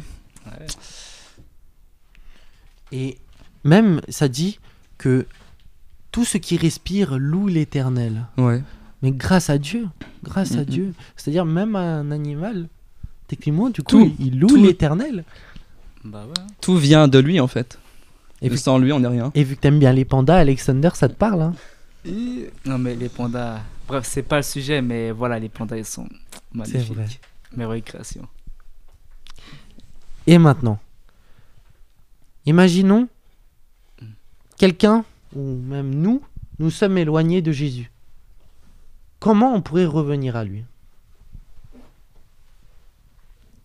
Et même, ça dit que tout ce qui respire loue l'éternel. Ouais. Mais grâce à Dieu, grâce à. Dieu. C'est-à-dire même un animal, techniquement, du coup, Tout, il il loue l'éternel. Bah ouais. Tout vient de lui en fait. Et vu, sans lui, on n'est rien. et vu que t'aimes bien les pandas, Alexander, ça te parle hein? Non mais les pandas, bref, c'est pas le sujet, mais voilà, les pandas ils sont C'est magnifiques. Merveilleuse création. Et maintenant, imaginons quelqu'un, ou même nous, nous sommes éloignés de Jésus. Comment on pourrait revenir à lui?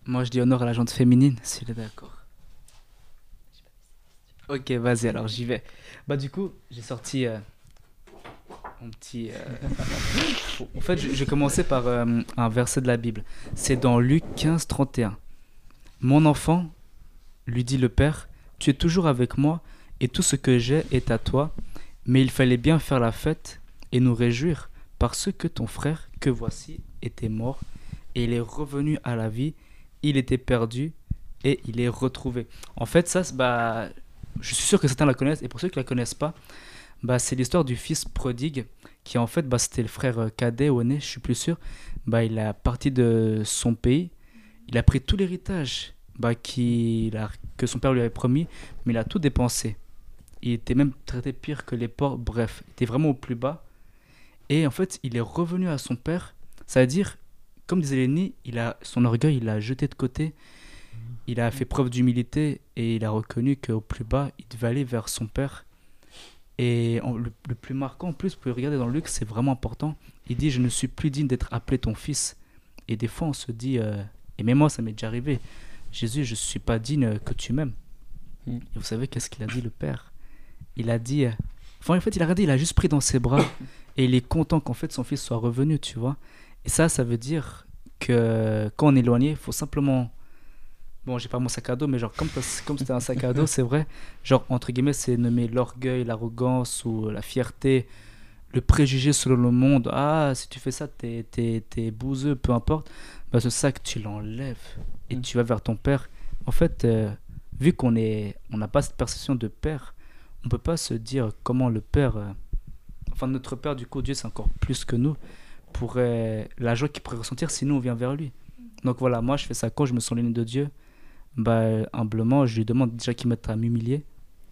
Moi, je dis honneur à la jante féminine, si tu es d'accord. Ok, vas-y, alors j'y vais. Bah, du coup, j'ai sorti euh, petit. euh, en fait, je, je commencer par euh, un verset de la Bible. C'est dans Luc 15, 31. Mon enfant, lui dit le Père, tu es toujours avec moi et tout ce que j'ai est à toi, mais il fallait bien faire la fête et nous réjouir parce que ton frère, que voici, était mort et il est revenu à la vie, il était perdu et il est retrouvé. En fait, ça, bah, je suis sûr que certains la connaissent et pour ceux qui la connaissent pas, bah, c'est l'histoire du fils prodigue qui en fait, bah, c'était le frère euh, cadet ou aîné, je suis plus sûr. Bah, il a parti de son pays, il a pris tout l'héritage bah, a- que son père lui avait promis, mais il a tout dépensé. Il était même traité pire que les porcs, bref, il était vraiment au plus bas. Et en fait, il est revenu à son père, ça veut dire, comme disait Lenny, il a son orgueil, il l'a jeté de côté, il a fait preuve d'humilité et il a reconnu qu'au plus bas, il devait aller vers son père. Et le, le plus marquant, en plus, vous pouvez regarder dans Luc, c'est vraiment important. Il dit Je ne suis plus digne d'être appelé ton fils. Et des fois, on se dit, euh, et même moi, ça m'est déjà arrivé Jésus, je ne suis pas digne que tu m'aimes. Mm. Et vous savez qu'est-ce qu'il a dit, le Père? Il a dit. euh, Enfin, en fait, il a regardé, il a juste pris dans ses bras et il est content qu'en fait son fils soit revenu, tu vois. Et ça, ça veut dire que quand on est éloigné, il faut simplement. Bon, j'ai pas mon sac à dos, mais genre, comme comme c'était un sac à dos, c'est vrai. Genre, entre guillemets, c'est nommer l'orgueil, l'arrogance ou la fierté, le préjugé selon le monde. Ah, si tu fais ça, t'es, t'es, t'es bouseux, peu importe. Bah, ce sac, tu l'enlèves et Mm. tu vas vers ton père. En fait, euh, vu qu'on est, on n'a pas cette perception de père, on peut pas se dire comment le père, euh, enfin notre père, du coup, Dieu, c'est encore plus que nous, pourrait, la joie qu'il pourrait ressentir si nous on vient vers lui. Donc voilà, moi je fais ça quand je me sens l'éloigné de Dieu. Bah, humblement, je lui demande déjà qu'il m'aide à m'humilier.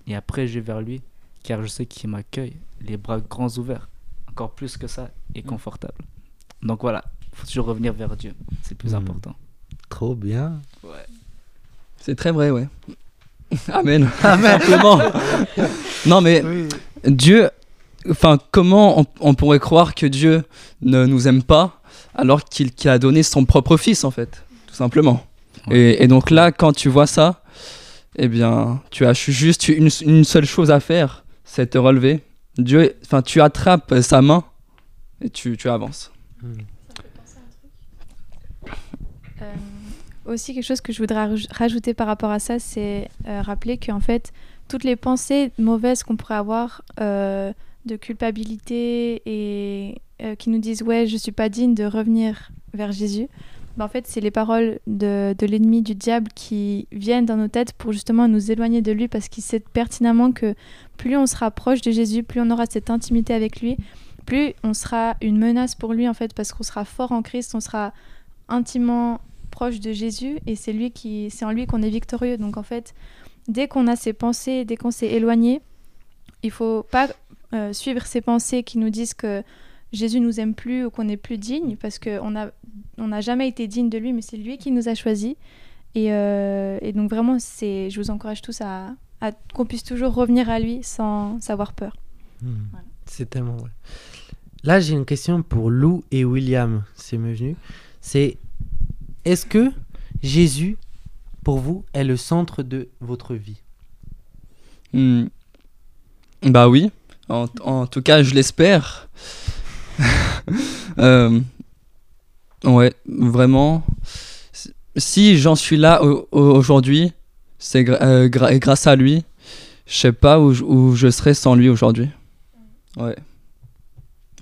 Et après, je vais vers lui, car je sais qu'il m'accueille, les bras grands ouverts. Encore plus que ça, et Mm. confortable. Donc voilà, faut toujours revenir vers Dieu. C'est le plus Mm. important. Trop bien. Ouais. C'est très vrai, ouais. Amen. Simplement. non, mais Dieu, enfin, comment on, on pourrait croire que Dieu ne nous aime pas alors qu'il qu'il a donné son propre fils, en fait, tout simplement. Et, et donc là, quand tu vois ça, eh bien, tu as juste une, une seule chose à faire, c'est te relever. Dieu, enfin, tu attrapes sa main et tu, tu avances. Hmm. Euh, aussi, quelque chose que je voudrais raj- rajouter par rapport à ça, c'est euh, rappeler qu'en fait, toutes les pensées mauvaises qu'on pourrait avoir euh, de culpabilité et euh, qui nous disent ouais, je suis pas digne de revenir vers Jésus, ben, en fait, c'est les paroles de, de l'ennemi, du diable, qui viennent dans nos têtes pour justement nous éloigner de lui parce qu'il sait pertinemment que plus on sera proche de Jésus, plus on aura cette intimité avec lui, plus on sera une menace pour lui en fait parce qu'on sera fort en Christ, on sera intimement proche de Jésus et c'est lui qui c'est en lui qu'on est victorieux. Donc en fait, dès qu'on a ces pensées, dès qu'on s'est éloigné, il faut pas euh, suivre ces pensées qui nous disent que Jésus nous aime plus ou qu'on n'est plus digne parce qu'on a on n'a jamais été digne de lui, mais c'est lui qui nous a choisis. Et, euh, et donc vraiment, c'est je vous encourage tous à, à qu'on puisse toujours revenir à lui sans savoir peur. Hmm. Voilà. C'est tellement vrai. Là, j'ai une question pour Lou et William. C'est me venu. C'est est-ce que Jésus, pour vous, est le centre de votre vie? Hmm. Bah oui, en, en tout cas je l'espère. Euh, ouais, vraiment. Si- j'en suis là au- au- aujourd'hui, c'est euh, grâce à lui. Je sais pas où, je- où je serais sans lui aujourd'hui. Ouais.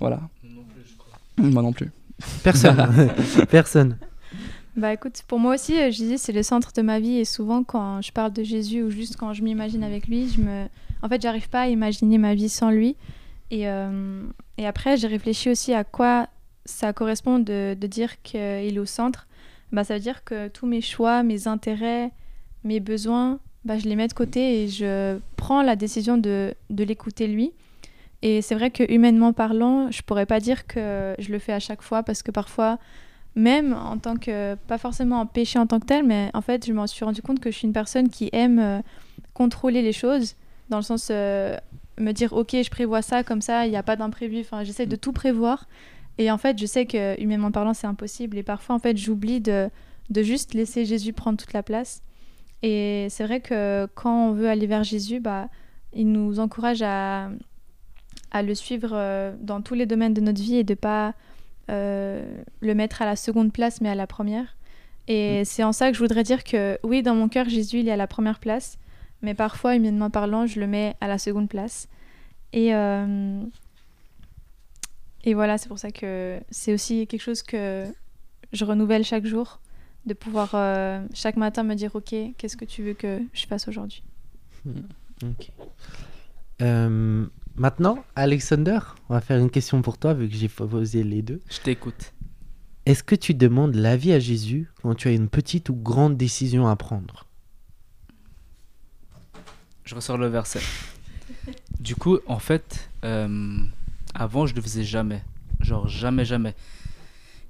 Voilà. Moi non plus. Personne. Personne. Bah écoute, pour moi aussi, euh, Jésus, c'est le centre de ma vie. Et souvent, quand je parle de Jésus ou juste quand je m'imagine avec lui, je me... en fait, j'arrive pas à imaginer ma vie sans lui. Et, euh, et après, j'ai réfléchi aussi à quoi ça correspond de, dire qu'il est au centre. Bah, ça veut dire que tous mes choix, mes intérêts, mes besoins, bah, je les mets de côté et je prends la décision de, de l'écouter lui. Et c'est vrai que humainement parlant, je pourrais pas dire que je le fais à chaque fois parce que parfois, même en tant que, pas forcément en péché en tant que tel, mais en fait, je m'en suis rendu compte que je suis une personne qui aime euh, contrôler les choses, dans le sens euh, me dire, ok, je prévois ça comme ça, il n'y a pas d'imprévu, enfin, j'essaie de tout prévoir. Et en fait, je sais que, humainement parlant, c'est impossible. Et parfois, en fait, j'oublie de, de juste laisser Jésus prendre toute la place. Et c'est vrai que quand on veut aller vers Jésus, bah, il nous encourage à, à le suivre euh, dans tous les domaines de notre vie et de pas euh, le mettre à la seconde place mais à la première. Et c'est en ça que je voudrais dire que oui, dans mon cœur, Jésus, il est à la première place, mais parfois, humainement parlant, je le mets à la seconde place. Et, euh, et voilà, c'est pour ça que c'est aussi quelque chose que je renouvelle chaque jour, de pouvoir euh, chaque matin me dire, ok, qu'est-ce que tu veux que je fasse aujourd'hui? Ok. Euh, maintenant, Alexander, on va faire une question pour toi, vu que j'ai posé les deux. Je t'écoute. Est-ce que tu demandes l'avis à Jésus quand tu as une petite ou grande décision à prendre? Je ressors le verset. Du coup, en fait, euh, avant, je ne le faisais jamais. Genre, jamais, jamais.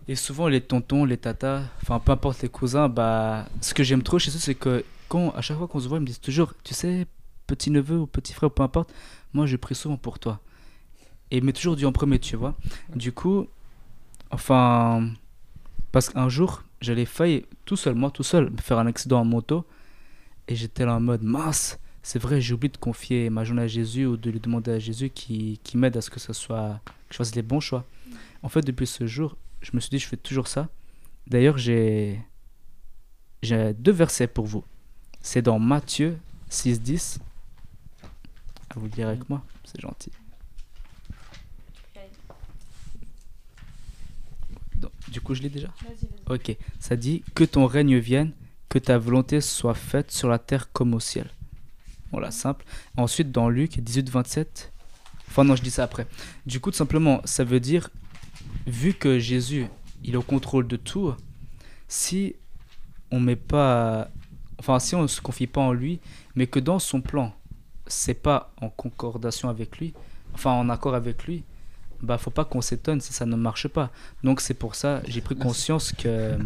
Et souvent, les tontons, les tatas, enfin, peu importe les cousins, bah, ce que j'aime trop chez eux, c'est que quand, à chaque fois qu'on se voit, ils me disent toujours, tu sais, petit neveu ou petit frère, peu importe, moi, je prie souvent pour toi. Et il m'est toujours dit en premier, tu vois. Du coup, enfin, parce qu'un jour, j'allais faillir tout seul, moi tout seul, me faire un accident en moto. Et j'étais là en mode, mince, c'est vrai, j'ai oublié de confier ma journée à Jésus ou de lui demander à Jésus qui, qui m'aide à ce que ce soit, que je fasse les bons choix. En fait, depuis ce jour, je me suis dit, je fais toujours ça. D'ailleurs, j'ai, j'ai deux versets pour vous. C'est dans Matthieu 6.10. À vous le dire avec moi, c'est gentil. Donc, Du coup, je l'ai déjà? Ok, ça dit que ton règne vienne, que ta volonté soit faite sur la terre comme au ciel. Voilà, simple. Ensuite, dans Luc 18, 27, enfin non, je dis ça après. Du coup, tout simplement, ça veut dire, vu que Jésus, il est au contrôle de tout, si on met pas, enfin, si on ne se confie pas en lui, mais que dans son plan, c'est pas en concordation avec lui, enfin en accord avec lui, bah faut pas qu'on s'étonne si ça ne marche pas. Donc c'est pour ça, j'ai pris conscience que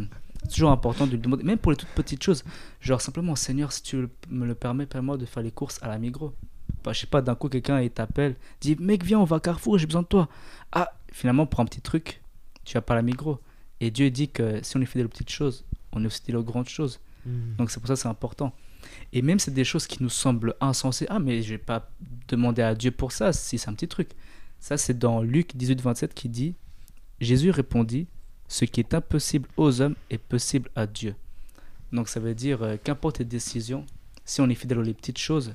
c'est toujours important de lui demander, même pour les toutes petites choses. Genre simplement, Seigneur, si tu me le permets, permets-moi de faire les courses à la Migros. Bah, je sais pas, d'un coup, quelqu'un t'appelle, dit, mec, viens, on va à Carrefour, j'ai besoin de toi. Ah, finalement, pour un petit truc, tu vas pas à la Migros. Et Dieu dit que si on est fidèle aux petites choses, on est aussi fidèle aux grandes choses. Donc c'est pour ça que c'est important. Et même c'est des choses qui nous semblent insensées. Ah, mais je vais pas demander à Dieu pour ça, si c'est un petit truc. Ça, c'est dans Luc 18, 27 qui dit Jésus répondit Ce qui est impossible aux hommes est possible à Dieu. Donc ça veut dire euh, qu'importe les décisions, si on est fidèle aux les petites choses,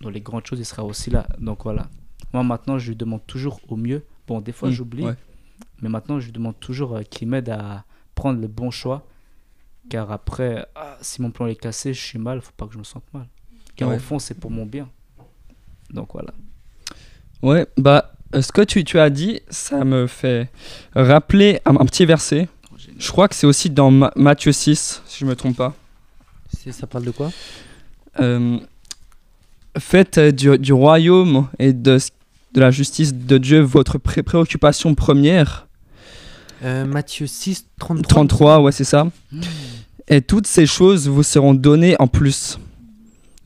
dans les grandes choses, il sera aussi là. Donc voilà. Moi maintenant, je lui demande toujours au mieux. Bon, des fois Mm, j'oublie, ouais. mais maintenant je lui demande toujours euh, qu'il m'aide à prendre le bon choix. Car après, ah, si mon plan est cassé, je suis mal, faut pas que je me sente mal. Car Ouais. au fond, c'est pour mon bien. Donc voilà. Ouais, bah, ce que tu, tu as dit, ça me fait rappeler un, un petit verset. Je crois que c'est aussi dans Ma- Matthieu 6, si je me trompe pas. Ça parle de quoi? Euh, faites euh, du, du royaume et de, la justice de Dieu votre pré- préoccupation première. Euh, Matthieu 6, 33. 33, ouais, c'est ça. Et toutes ces choses vous seront données en plus.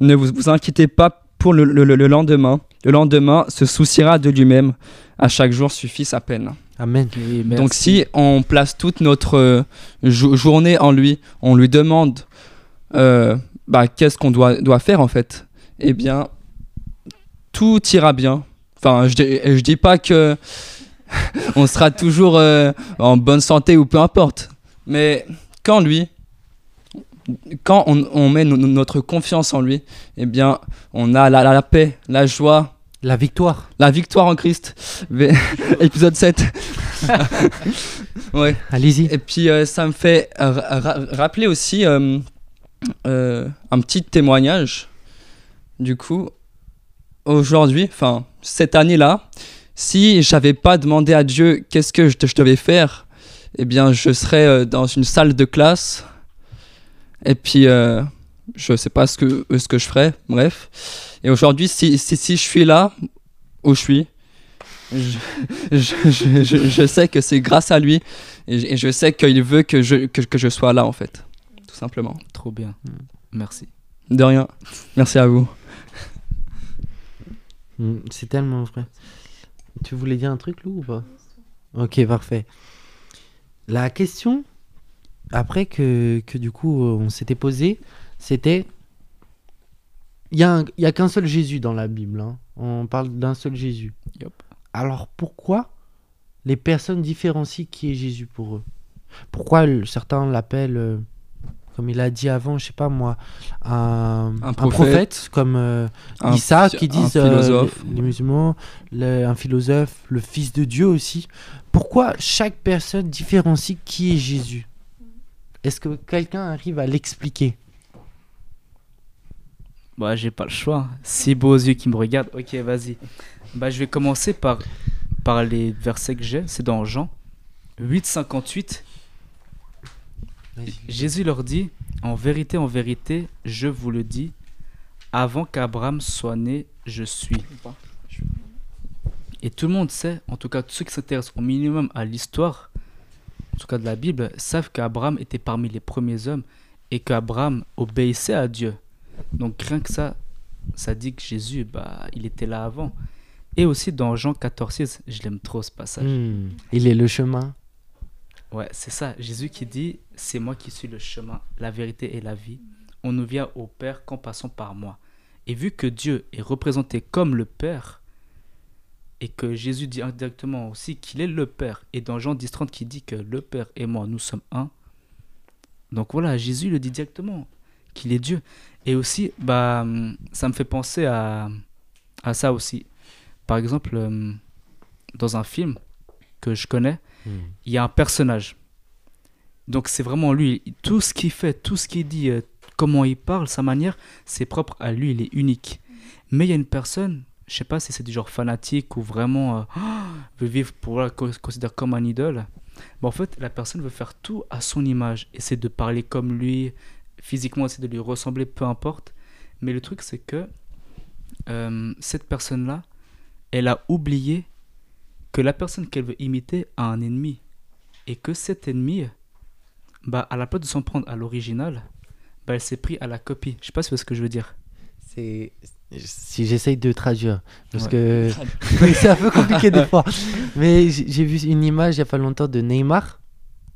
Ne vous, vous inquiétez pas pour le, le- le lendemain. Le lendemain se souciera de lui-même. À chaque jour suffit sa peine. Amen. Oui, Donc si on place toute notre euh, jo- journée en lui, on lui demande euh, bah, qu'est-ce qu'on doit, doit faire en fait, eh bien, tout ira bien. Enfin, je, dis- je dis pas que on sera toujours euh, en bonne santé ou peu importe, mais quand lui, quand on, on met no- no- notre confiance en lui, eh bien, on a la, la- la paix, la joie, La victoire. la victoire en Christ. Épisode 7. ouais. Allez-y. Et puis euh, ça me fait ra- ra- rappeler aussi euh, euh, un petit témoignage. Du coup, aujourd'hui, enfin cette année-là, si j'avais pas demandé à Dieu qu'est-ce que je, je devais faire, eh bien je serais dans une salle de classe. Et puis je sais pas ce que ce que je ferais. Bref. Et aujourd'hui, si, si si je suis là où je suis, je, je, je, je- je sais que c'est grâce à lui et, je- et je sais qu'il veut que je, que, que je sois là en fait, tout simplement. Trop bien. Mm. Merci. De rien. Merci à vous. Mm, C'est tellement vrai. Tu voulais dire un truc, Lou, ou pas? Ok, parfait. La question, après que, que du coup on s'était posé, c'était... Il n'y a, qu'un seul Jésus dans la Bible. hein. On parle d'un seul Jésus. Alors pourquoi les personnes différencient qui est Jésus pour eux? Pourquoi certains l'appellent, euh, comme il a dit avant, je sais pas moi, un, Un un prophète. comme euh, Un Issa phi- qui disent euh, les, les musulmans, le- un philosophe, le fils de Dieu aussi. Pourquoi chaque personne différencie qui est Jésus? Est-ce que quelqu'un arrive à l'expliquer? Bah, j'ai pas le choix. Si beaux yeux qui me regardent, ok, vas-y. Bah, je vais commencer par, par les versets que j'ai. C'est dans Jean 8, 58. Jésus leur dit En vérité, en vérité, je vous le dis, avant qu'Abraham soit né, je suis. Et tout le monde sait, en tout cas tous ceux qui s'intéressent au minimum à l'histoire, en tout cas de la Bible, savent qu'Abraham était parmi les premiers hommes et qu'Abraham obéissait à Dieu. Donc rien que ça, ça dit que Jésus, bah, il était là avant. Et aussi dans Jean 14, 6, je l'aime trop ce passage. Hmm, Il est le chemin. Ouais, c'est ça. Jésus qui dit C'est moi qui suis le chemin, la vérité et la vie. On ne vient au Père qu'en passant par moi. Et vu que Dieu est représenté comme le Père, et que Jésus dit indirectement aussi qu'il est le Père, et dans Jean 10, 30 qui dit que le Père et moi, nous sommes un. Donc voilà, Jésus le dit directement, qu'il est Dieu. Et aussi, bah, hum, ça me fait penser à, à ça aussi. Par exemple, hum, dans un film que je connais, il y a un personnage. Donc c'est vraiment lui. Tout ce qu'il fait, tout ce qu'il dit, euh, comment il parle, sa manière, c'est propre à lui, il est unique. Mais il y a une personne, je sais pas si c'est du genre fanatique ou vraiment euh, veut vivre pour la co- considère comme un idole. Mais en fait, la personne veut faire tout à son image, essaie de parler comme lui, physiquement essaie de lui ressembler, peu importe. Mais le truc c'est que euh, cette personne-là, elle a oublié que la personne qu'elle veut imiter a un ennemi et que cet ennemi, bah, à la place de s'en prendre à l'original, bah, elle s'est pris à la copie. Je sais pas si c'est ce que je veux dire. C'est si j'essaye de traduire parce Ouais. que c'est un peu compliqué des fois. Mais j'ai j'ai vu une image il y a pas longtemps de Neymar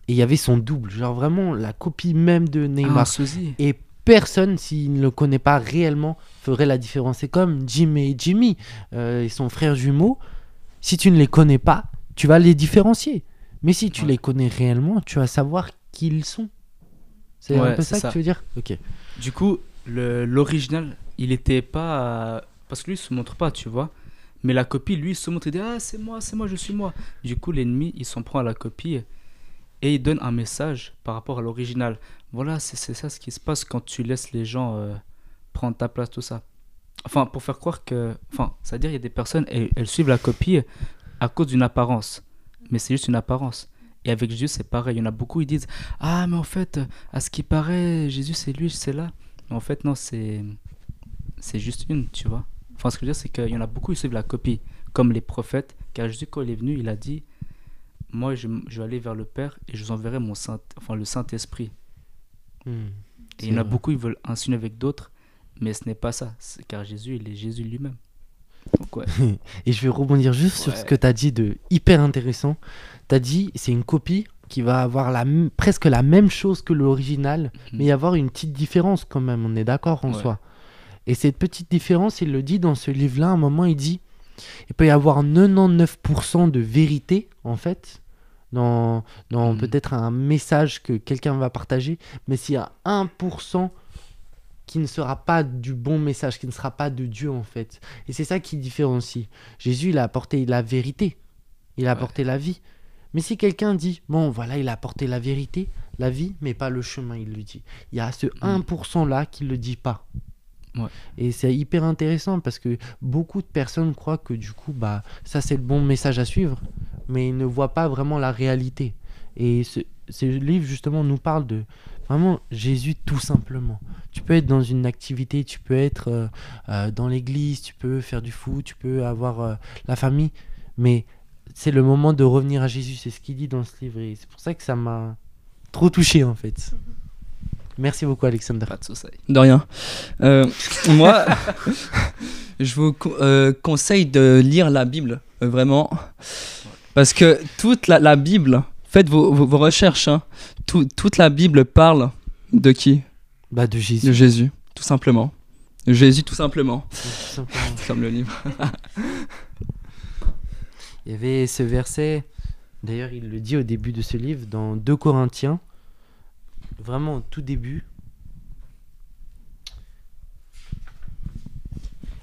et il y avait son double, genre vraiment la copie même de Ah, Neymar. sosie. Et personne, s'il ne le connaît pas réellement, ferait la différence. C'est comme Jim et Jimmy, euh, et son frère jumeau. Si tu ne les connais pas, tu vas les différencier. Mais si tu Ouais. les connais réellement, tu vas savoir qui ils sont. C'est un peu ça, ça. que tu veux dire? Ok. Du coup, le- l'original, il était pas. Parce que lui, il se montre pas, tu vois. Mais la copie, lui, il se montre et dit Ah, c'est moi, c'est moi, je suis moi. Du coup, l'ennemi, il s'en prend à la copie et il donne un message par rapport à l'original. Voilà, c'est ça ce qui se passe quand tu laisses les gens euh, prendre ta place, tout ça. Enfin, pour faire croire que. Enfin, c'est-à-dire, il y a des personnes, elles, elles suivent la copie à cause d'une apparence. Mais c'est juste une apparence. Et avec Jésus, c'est pareil. Il y en a beaucoup, ils disent Ah, mais en fait, à ce qui paraît, Jésus, c'est lui, c'est là. En fait, non, c'est c'est juste une, tu vois. Enfin, ce que je veux dire, c'est qu'il y en a beaucoup, ils suivent la copie, comme les prophètes. Car Jésus, quand il est venu, il a dit Moi, je, je vais aller vers le Père et je vous enverrai mon Saint, enfin, le Saint-Esprit. Hmm. Et il y en a vrai. beaucoup, ils veulent insinuer avec d'autres, mais ce n'est pas ça. Car Jésus, il est Jésus lui-même. Ouais. Et je vais rebondir juste sur ce que tu as dit de hyper intéressant. Tu as dit c'est une copie qui va avoir la presque la même chose que l'original, mais y avoir une petite différence quand même, on est d'accord en Ouais. soi. Et cette petite différence, il le dit dans ce livre-là, à un moment, il dit il peut y avoir 99% de vérité, en fait, dans, dans Mhm. peut-être un message que quelqu'un va partager, mais s'il y a 1% qui ne sera pas du bon message, qui ne sera pas de Dieu, en fait. Et c'est ça qui différencie. Jésus, il a apporté la vérité, il a Ouais. apporté la vie. Mais si quelqu'un dit, bon, voilà, il a apporté la vérité, la vie, mais pas le chemin, il le dit. Il y a ce 1%-là qui ne le dit pas. Ouais. Et c'est hyper intéressant parce que beaucoup de personnes croient que du coup, bah, ça c'est le bon message à suivre, mais ils ne voient pas vraiment la réalité. Et ce, ce livre justement nous parle de vraiment Jésus tout simplement. Tu peux être dans une activité, tu peux être euh, euh, dans l'église, tu peux faire du foot, tu peux avoir euh, la famille, Mais c'est le moment de revenir à Jésus, c'est ce qu'il dit dans ce livre. Et c'est pour ça que ça m'a trop touché en fait. Merci beaucoup Alexander. Pas de souci. De rien. Euh, moi, je vous co- euh, conseille de lire la Bible, euh, vraiment. Parce que toute la, la Bible, faites vos, vos- vos recherches, hein. Tout- toute la Bible parle de qui? Bah de De Jésus. Jésus, tout simplement. De Jésus, tout simplement. tout simplement. Comme le livre. Il y avait ce verset, d'ailleurs il le dit au début de ce livre, dans 2 Corinthiens, vraiment au tout début.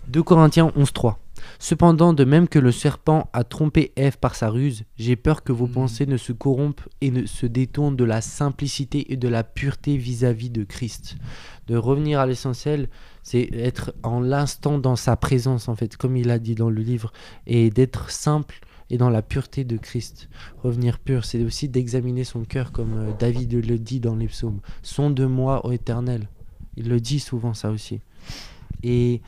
2 Corinthiens 11.3. Cependant, de même que le serpent a trompé Ève par sa ruse, j'ai peur que vos Mhm. pensées ne se corrompent et ne se détournent de la simplicité et de la pureté vis-à-vis de Christ. De revenir à l'essentiel, c'est être en l'instant dans sa présence, en fait, comme il a dit dans le livre, et d'être simple et dans la pureté de Christ. Revenir pur, c'est aussi d'examiner son cœur, comme euh, David le dit dans les psaumes. Sonde moi, ô éternel. Il le dit souvent, ça aussi. Et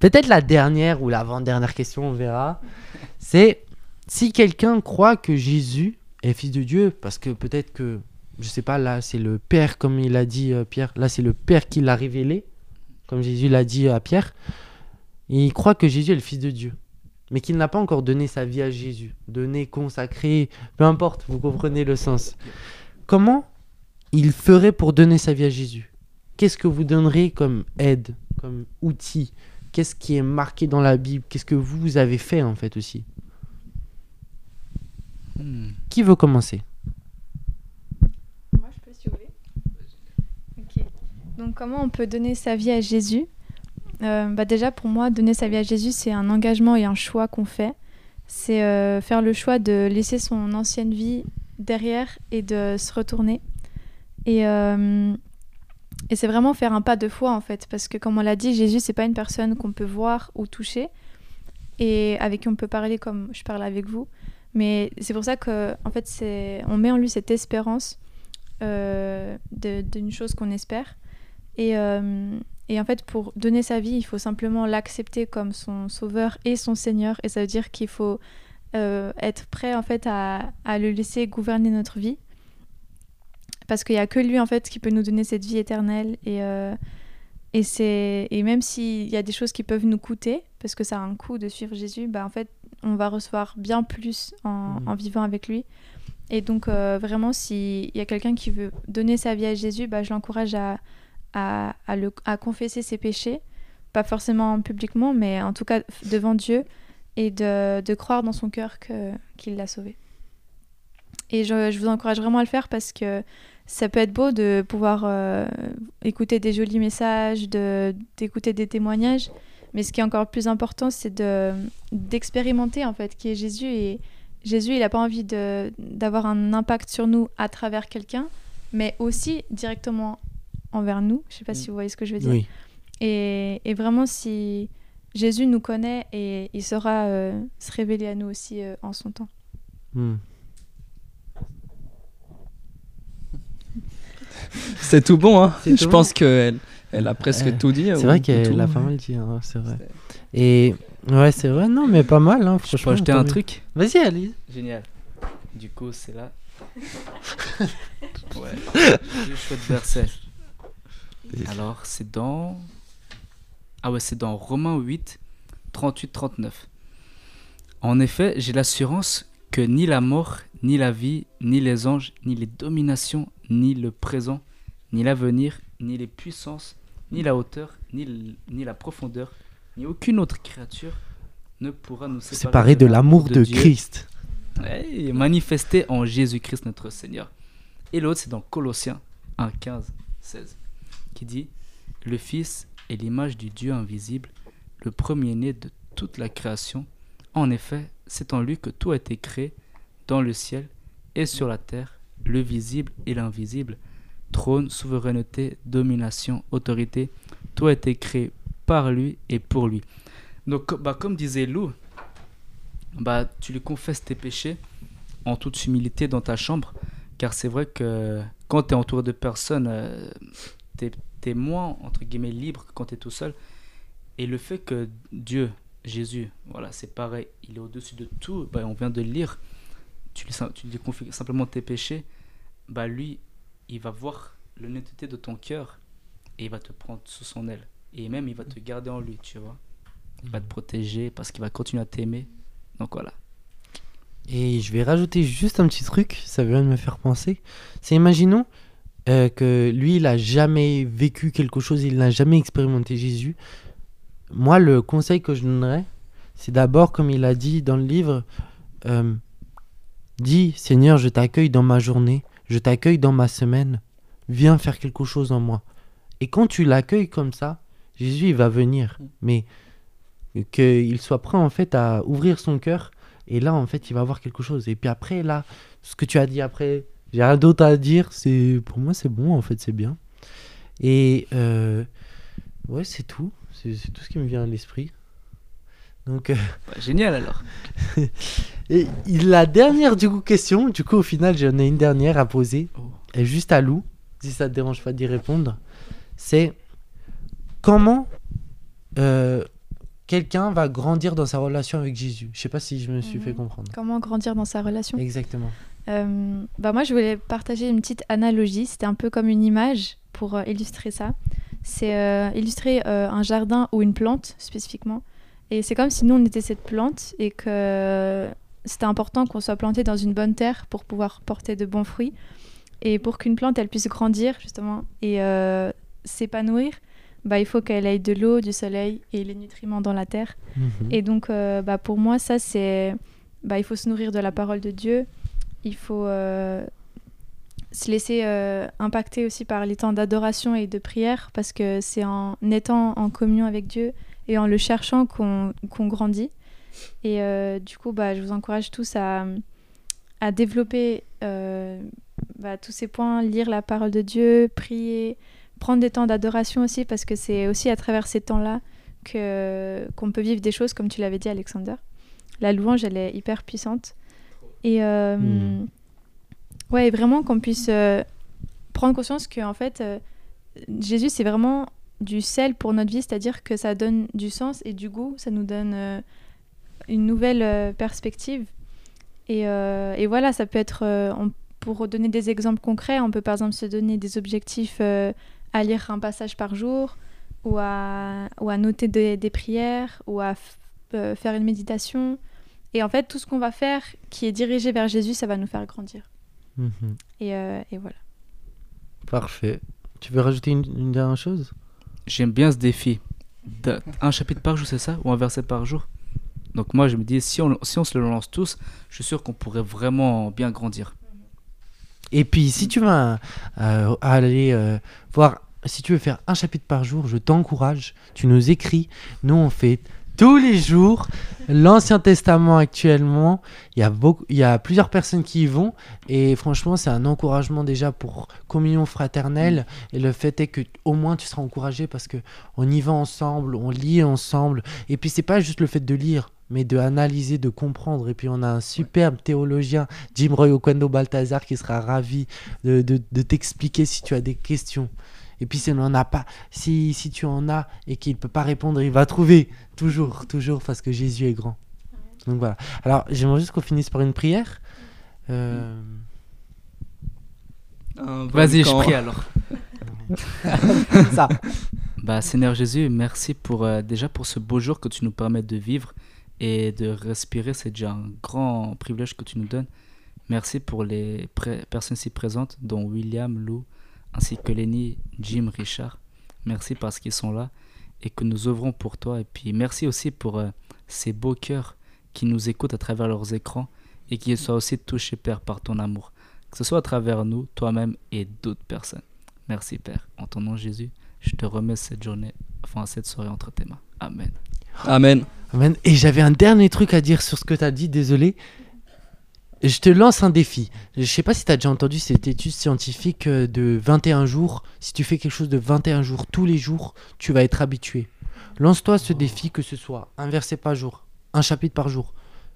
peut-être la dernière ou l'avant-dernière question, on verra, c'est si quelqu'un croit que Jésus est fils de Dieu, parce que peut-être que, je sais pas, là c'est le Père, comme il a dit euh, Pierre, là c'est le Père qui l'a révélé, comme Jésus l'a dit à Pierre, il croit que Jésus est le fils de Dieu, mais qu'il n'a pas encore donné sa vie à Jésus, donné, consacré, peu importe, vous comprenez le sens. Comment il ferait pour donner sa vie à Jésus? Qu'est-ce que vous donnerez comme aide, comme outil? Qu'est-ce qui est marqué dans la Bible? Qu'est-ce que vous avez fait en fait aussi? Hmm. Qui veut commencer? Moi, je peux si vous voulez. Ok. Donc, comment on peut donner sa vie à Jésus? Euh, bah Déjà, pour moi, donner sa vie à Jésus, c'est un engagement et un choix qu'on fait. C'est euh, faire le choix de laisser son ancienne vie derrière et de se retourner. Et, euh, et c'est vraiment faire un pas de foi, en fait. Parce que, comme on l'a dit, Jésus, c'est pas une personne qu'on peut voir ou toucher et avec qui on peut parler comme je parle avec vous. Mais c'est pour ça que, en fait, c'est, on met en lui cette espérance d'une chose qu'on espère. Et, et en fait, pour donner sa vie, il faut simplement l'accepter comme son sauveur et son Seigneur. Et ça veut dire qu'il faut euh, être prêt en fait à, à le laisser gouverner notre vie. Parce qu'il n'y a que lui en fait qui peut nous donner cette vie éternelle. Et, euh, et, c'est, et même s'il y a des choses qui peuvent nous coûter, parce que ça a un coût de suivre Jésus, bah, en fait, on va recevoir bien plus en, en vivant avec lui. Et donc, euh, vraiment, s'il y a quelqu'un qui veut donner sa vie à Jésus, bah, je l'encourage à, à, le, à confesser ses péchés, pas forcément publiquement, mais en tout cas devant Dieu, et de, de croire dans son cœur qu'il l'a sauvé. Et je, je vous encourage vraiment à le faire parce que ça peut être beau de pouvoir euh, écouter des jolis messages, de, d'écouter des témoignages, mais ce qui est encore plus important, c'est de, d'expérimenter en fait qui est Jésus. Et Jésus, il n'a pas envie d'avoir un impact sur nous à travers quelqu'un, mais aussi directement envers nous. Je sais pas Mm. si vous voyez ce que je veux dire. Oui. Et, et vraiment, si Jésus nous connaît et il saura euh, se révéler à nous aussi euh, en son temps. Hmm. C'est tout bon, hein Je tout pense qu'elle elle a presque Euh, tout dit. C'est ou- vrai qu'elle a pas mal dit, hein, c'est vrai. Et ouais, c'est vrai, non, mais pas mal, hein, Je franchement. peux ajouter un truc? Vas-y, allez. Génial. Du coup, c'est là. ouais. J'ai chouette verset. Alors, c'est dans. Ah ouais, c'est dans Romains 8, 38-39. En effet, j'ai l'assurance que ni la mort, ni la vie, ni les anges, ni les dominations, ni le présent, ni l'avenir, ni les puissances, ni la hauteur, ni, ni la profondeur, ni aucune autre créature ne pourra nous séparer, Séparé de l'amour de Christ. Ouais, manifesté en Jésus-Christ notre Seigneur. Et l'autre, c'est dans Colossiens 1, 15, 16, qui dit Le Fils est l'image du Dieu invisible, le premier-né de toute la création. En effet, c'est en lui que tout a été créé, dans le ciel et sur la terre, le visible et l'invisible. Trône, souveraineté, domination, autorité, tout a été créé par lui et pour lui. Donc, bah, comme disait Lou, bah, tu lui confesses tes péchés en toute humilité dans ta chambre, car c'est vrai que quand tu es entouré de personnes, es, moins, entre guillemets, libre que quand tu es tout seul. Et le fait que Dieu, Jésus, voilà, c'est pareil. Il est au-dessus de tout. Bah, on vient de le lire. Tu lui, tu lui confies simplement tes péchés. Bah, lui, il va voir l'honnêteté de ton cœur et il va te prendre sous son aile. Et même, il va te garder en lui, tu vois. Il va te protéger parce qu'il va continuer à t'aimer. Donc voilà. Et je vais rajouter juste un petit truc, ça vient de me faire penser. C'est imaginons euh, que lui, il a jamais vécu quelque chose, il n'a jamais expérimenté Jésus. Moi, le conseil que je donnerais, c'est d'abord, comme il a dit dans le livre, euh, dis Seigneur, je t'accueille dans ma journée, je t'accueille dans ma semaine, viens faire quelque chose en moi. Et quand tu l'accueilles comme ça, Jésus, il va venir. Mais qu'il soit prêt en fait à ouvrir son cœur et là en fait il va voir quelque chose et puis après là ce que tu as dit après j'ai rien d'autre à dire c'est pour moi c'est bon en fait c'est bien et euh, ouais c'est tout c'est c'est tout ce qui me vient à l'esprit donc euh, Bah, génial alors. et la dernière du coup question du coup au final j'en ai une dernière à poser Oh. et juste à Lou si ça te dérange pas d'y répondre c'est comment euh, quelqu'un va grandir dans sa relation avec Jésus? Je sais pas si je me suis Mhm. fait comprendre. Comment grandir dans sa relation? Exactement. Euh, bah moi, je voulais partager une petite analogie. C'était un peu comme une image pour euh, illustrer ça. C'est euh, illustrer euh, un jardin ou une plante spécifiquement. Et c'est comme si nous, on était cette plante et que c'était important qu'on soit planté dans une bonne terre pour pouvoir porter de bons fruits. Et pour qu'une plante, elle puisse grandir justement et s'épanouir, bah, il faut qu'elle ait de l'eau, du soleil et les nutriments dans la terre. Mhm. Et donc, bah, pour moi, ça, c'est. Bah, il faut se nourrir de la parole de Dieu. Il faut euh, se laisser euh, impacter aussi par les temps d'adoration et de prière, parce que c'est en étant en communion avec Dieu et en le cherchant qu'on grandit. Et euh, du coup, bah, je vous encourage tous à, à développer bah, tous ces points, lire la parole de Dieu, prier, prendre des temps d'adoration aussi, parce que c'est aussi à travers ces temps-là qu'on peut vivre des choses comme tu l'avais dit Alexander. La louange elle est hyper puissante et euh, Mhm. ouais vraiment qu'on puisse euh, prendre conscience que en fait euh, Jésus c'est vraiment du sel pour notre vie, c'est-à-dire que ça donne du sens et du goût, ça nous donne euh, une nouvelle euh, perspective et, euh, et voilà ça peut être on- pour donner des exemples concrets, on peut par exemple se donner des objectifs à lire un passage par jour ou à, ou à noter des, des prières ou à faire une méditation. Et en fait, tout ce qu'on va faire qui est dirigé vers Jésus, ça va nous faire grandir. Mhm. Et, euh, et voilà. Parfait. Tu veux rajouter une, une dernière chose? J'aime bien ce défi. Un chapitre par jour, c'est ça? Ou un verset par jour? Donc moi, je me dis, si on, si on se le lance tous, je suis sûr qu'on pourrait vraiment bien grandir. Et puis, si tu vas euh, aller euh, voir, si tu veux faire un chapitre par jour, je t'encourage. Tu nous écris. Nous, on fait tous les jours l'Ancien Testament actuellement. Il y, a beaucoup, il y a plusieurs personnes qui y vont. Et franchement, c'est un encouragement déjà pour communion fraternelle. Et le fait est que au moins tu seras encouragé parce que on y va ensemble, on lit ensemble. Et puis, c'est pas juste le fait de lire mais de analyser, de comprendre. Et puis on a un superbe théologien, Jim Roy Oquendo Balthazar, qui sera ravi de, de- de t'expliquer si tu as des questions. Et puis si on en a pas, si, si tu en as et qu'il ne peut pas répondre, il va trouver. Toujours, toujours, parce que Jésus est grand. Donc voilà. Alors j'aimerais juste qu'on finisse par une prière. Euh, Vas-y, je prie alors. ça. Bah, Seigneur Jésus, merci pour euh, déjà pour ce beau jour que tu nous permets de vivre et de respirer. C'est déjà un grand privilège que tu nous donnes. Merci pour les personnes ici présentes, dont William, Lou, ainsi que Lenny, Jim, Richard. Merci parce qu'ils sont là et que nous œuvrons pour toi. Et puis merci aussi pour euh, ces beaux cœurs qui nous écoutent à travers leurs écrans et qui soient aussi touchés, Père, par ton amour. Que ce soit à travers nous, toi-même et d'autres personnes. Merci, Père. En ton nom, Jésus, je te remets cette journée, enfin cette soirée entre tes mains. Amen. Amen. Amen. Et j'avais un dernier truc à dire sur ce que tu as dit, désolé. Je te lance un défi. Je sais pas si tu as déjà entendu cette étude scientifique euh, de 21 jours. Si tu fais quelque chose de 21 jours tous les jours, tu vas être habitué. Lance-toi ce défi, que ce soit un verset par jour, un chapitre par jour.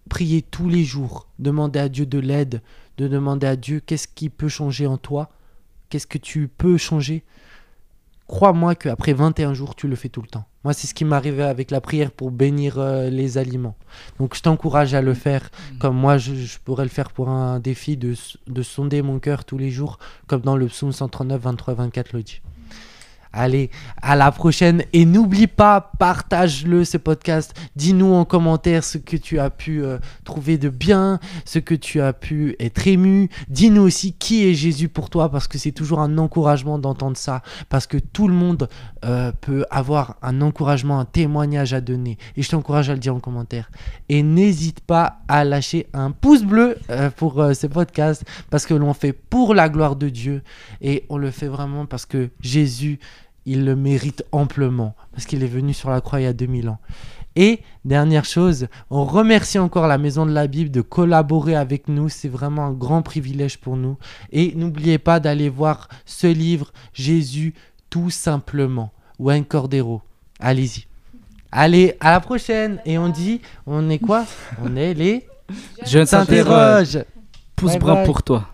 Prier tous les jours, demander à Dieu de l'aide, de demander à Dieu qu'est-ce qui peut changer en toi, qu'est-ce que tu peux changer. Crois-moi qu'après 21 jours, tu le fais tout le temps. Moi, c'est ce qui arrivé avec la prière pour bénir euh, les aliments. Donc, je t'encourage à le faire comme moi, je, je pourrais le faire pour un défi de, de sonder mon cœur tous les jours, comme dans le psaume 139, 23, 24 le dit. Allez, à la prochaine. Et n'oublie pas, partage-le ce podcast. Dis-nous en commentaire ce que tu as pu euh, trouver de bien, ce que tu as pu être ému. Dis-nous aussi qui est Jésus pour toi, parce que c'est toujours un encouragement d'entendre ça. Parce que tout le monde euh, peut avoir un encouragement, un témoignage à donner. Et je t'encourage à le dire en commentaire. Et n'hésite pas à lâcher un pouce bleu euh, pour ce podcast, parce que l'on fait pour la gloire de Dieu. Et on le fait vraiment parce que Jésus il le mérite amplement parce qu'il est venu sur la croix il y a 2000 ans. Et dernière chose, on remercie encore la Maison de la Bible de collaborer avec nous. C'est vraiment un grand privilège pour nous. Et n'oubliez pas d'aller voir ce livre, Jésus, tout simplement. Wayne Cordero. Allez-y. Allez, à la prochaine. Et on dit, on est quoi? On est les Je s'interroge. Pouce Bye bye. pour toi.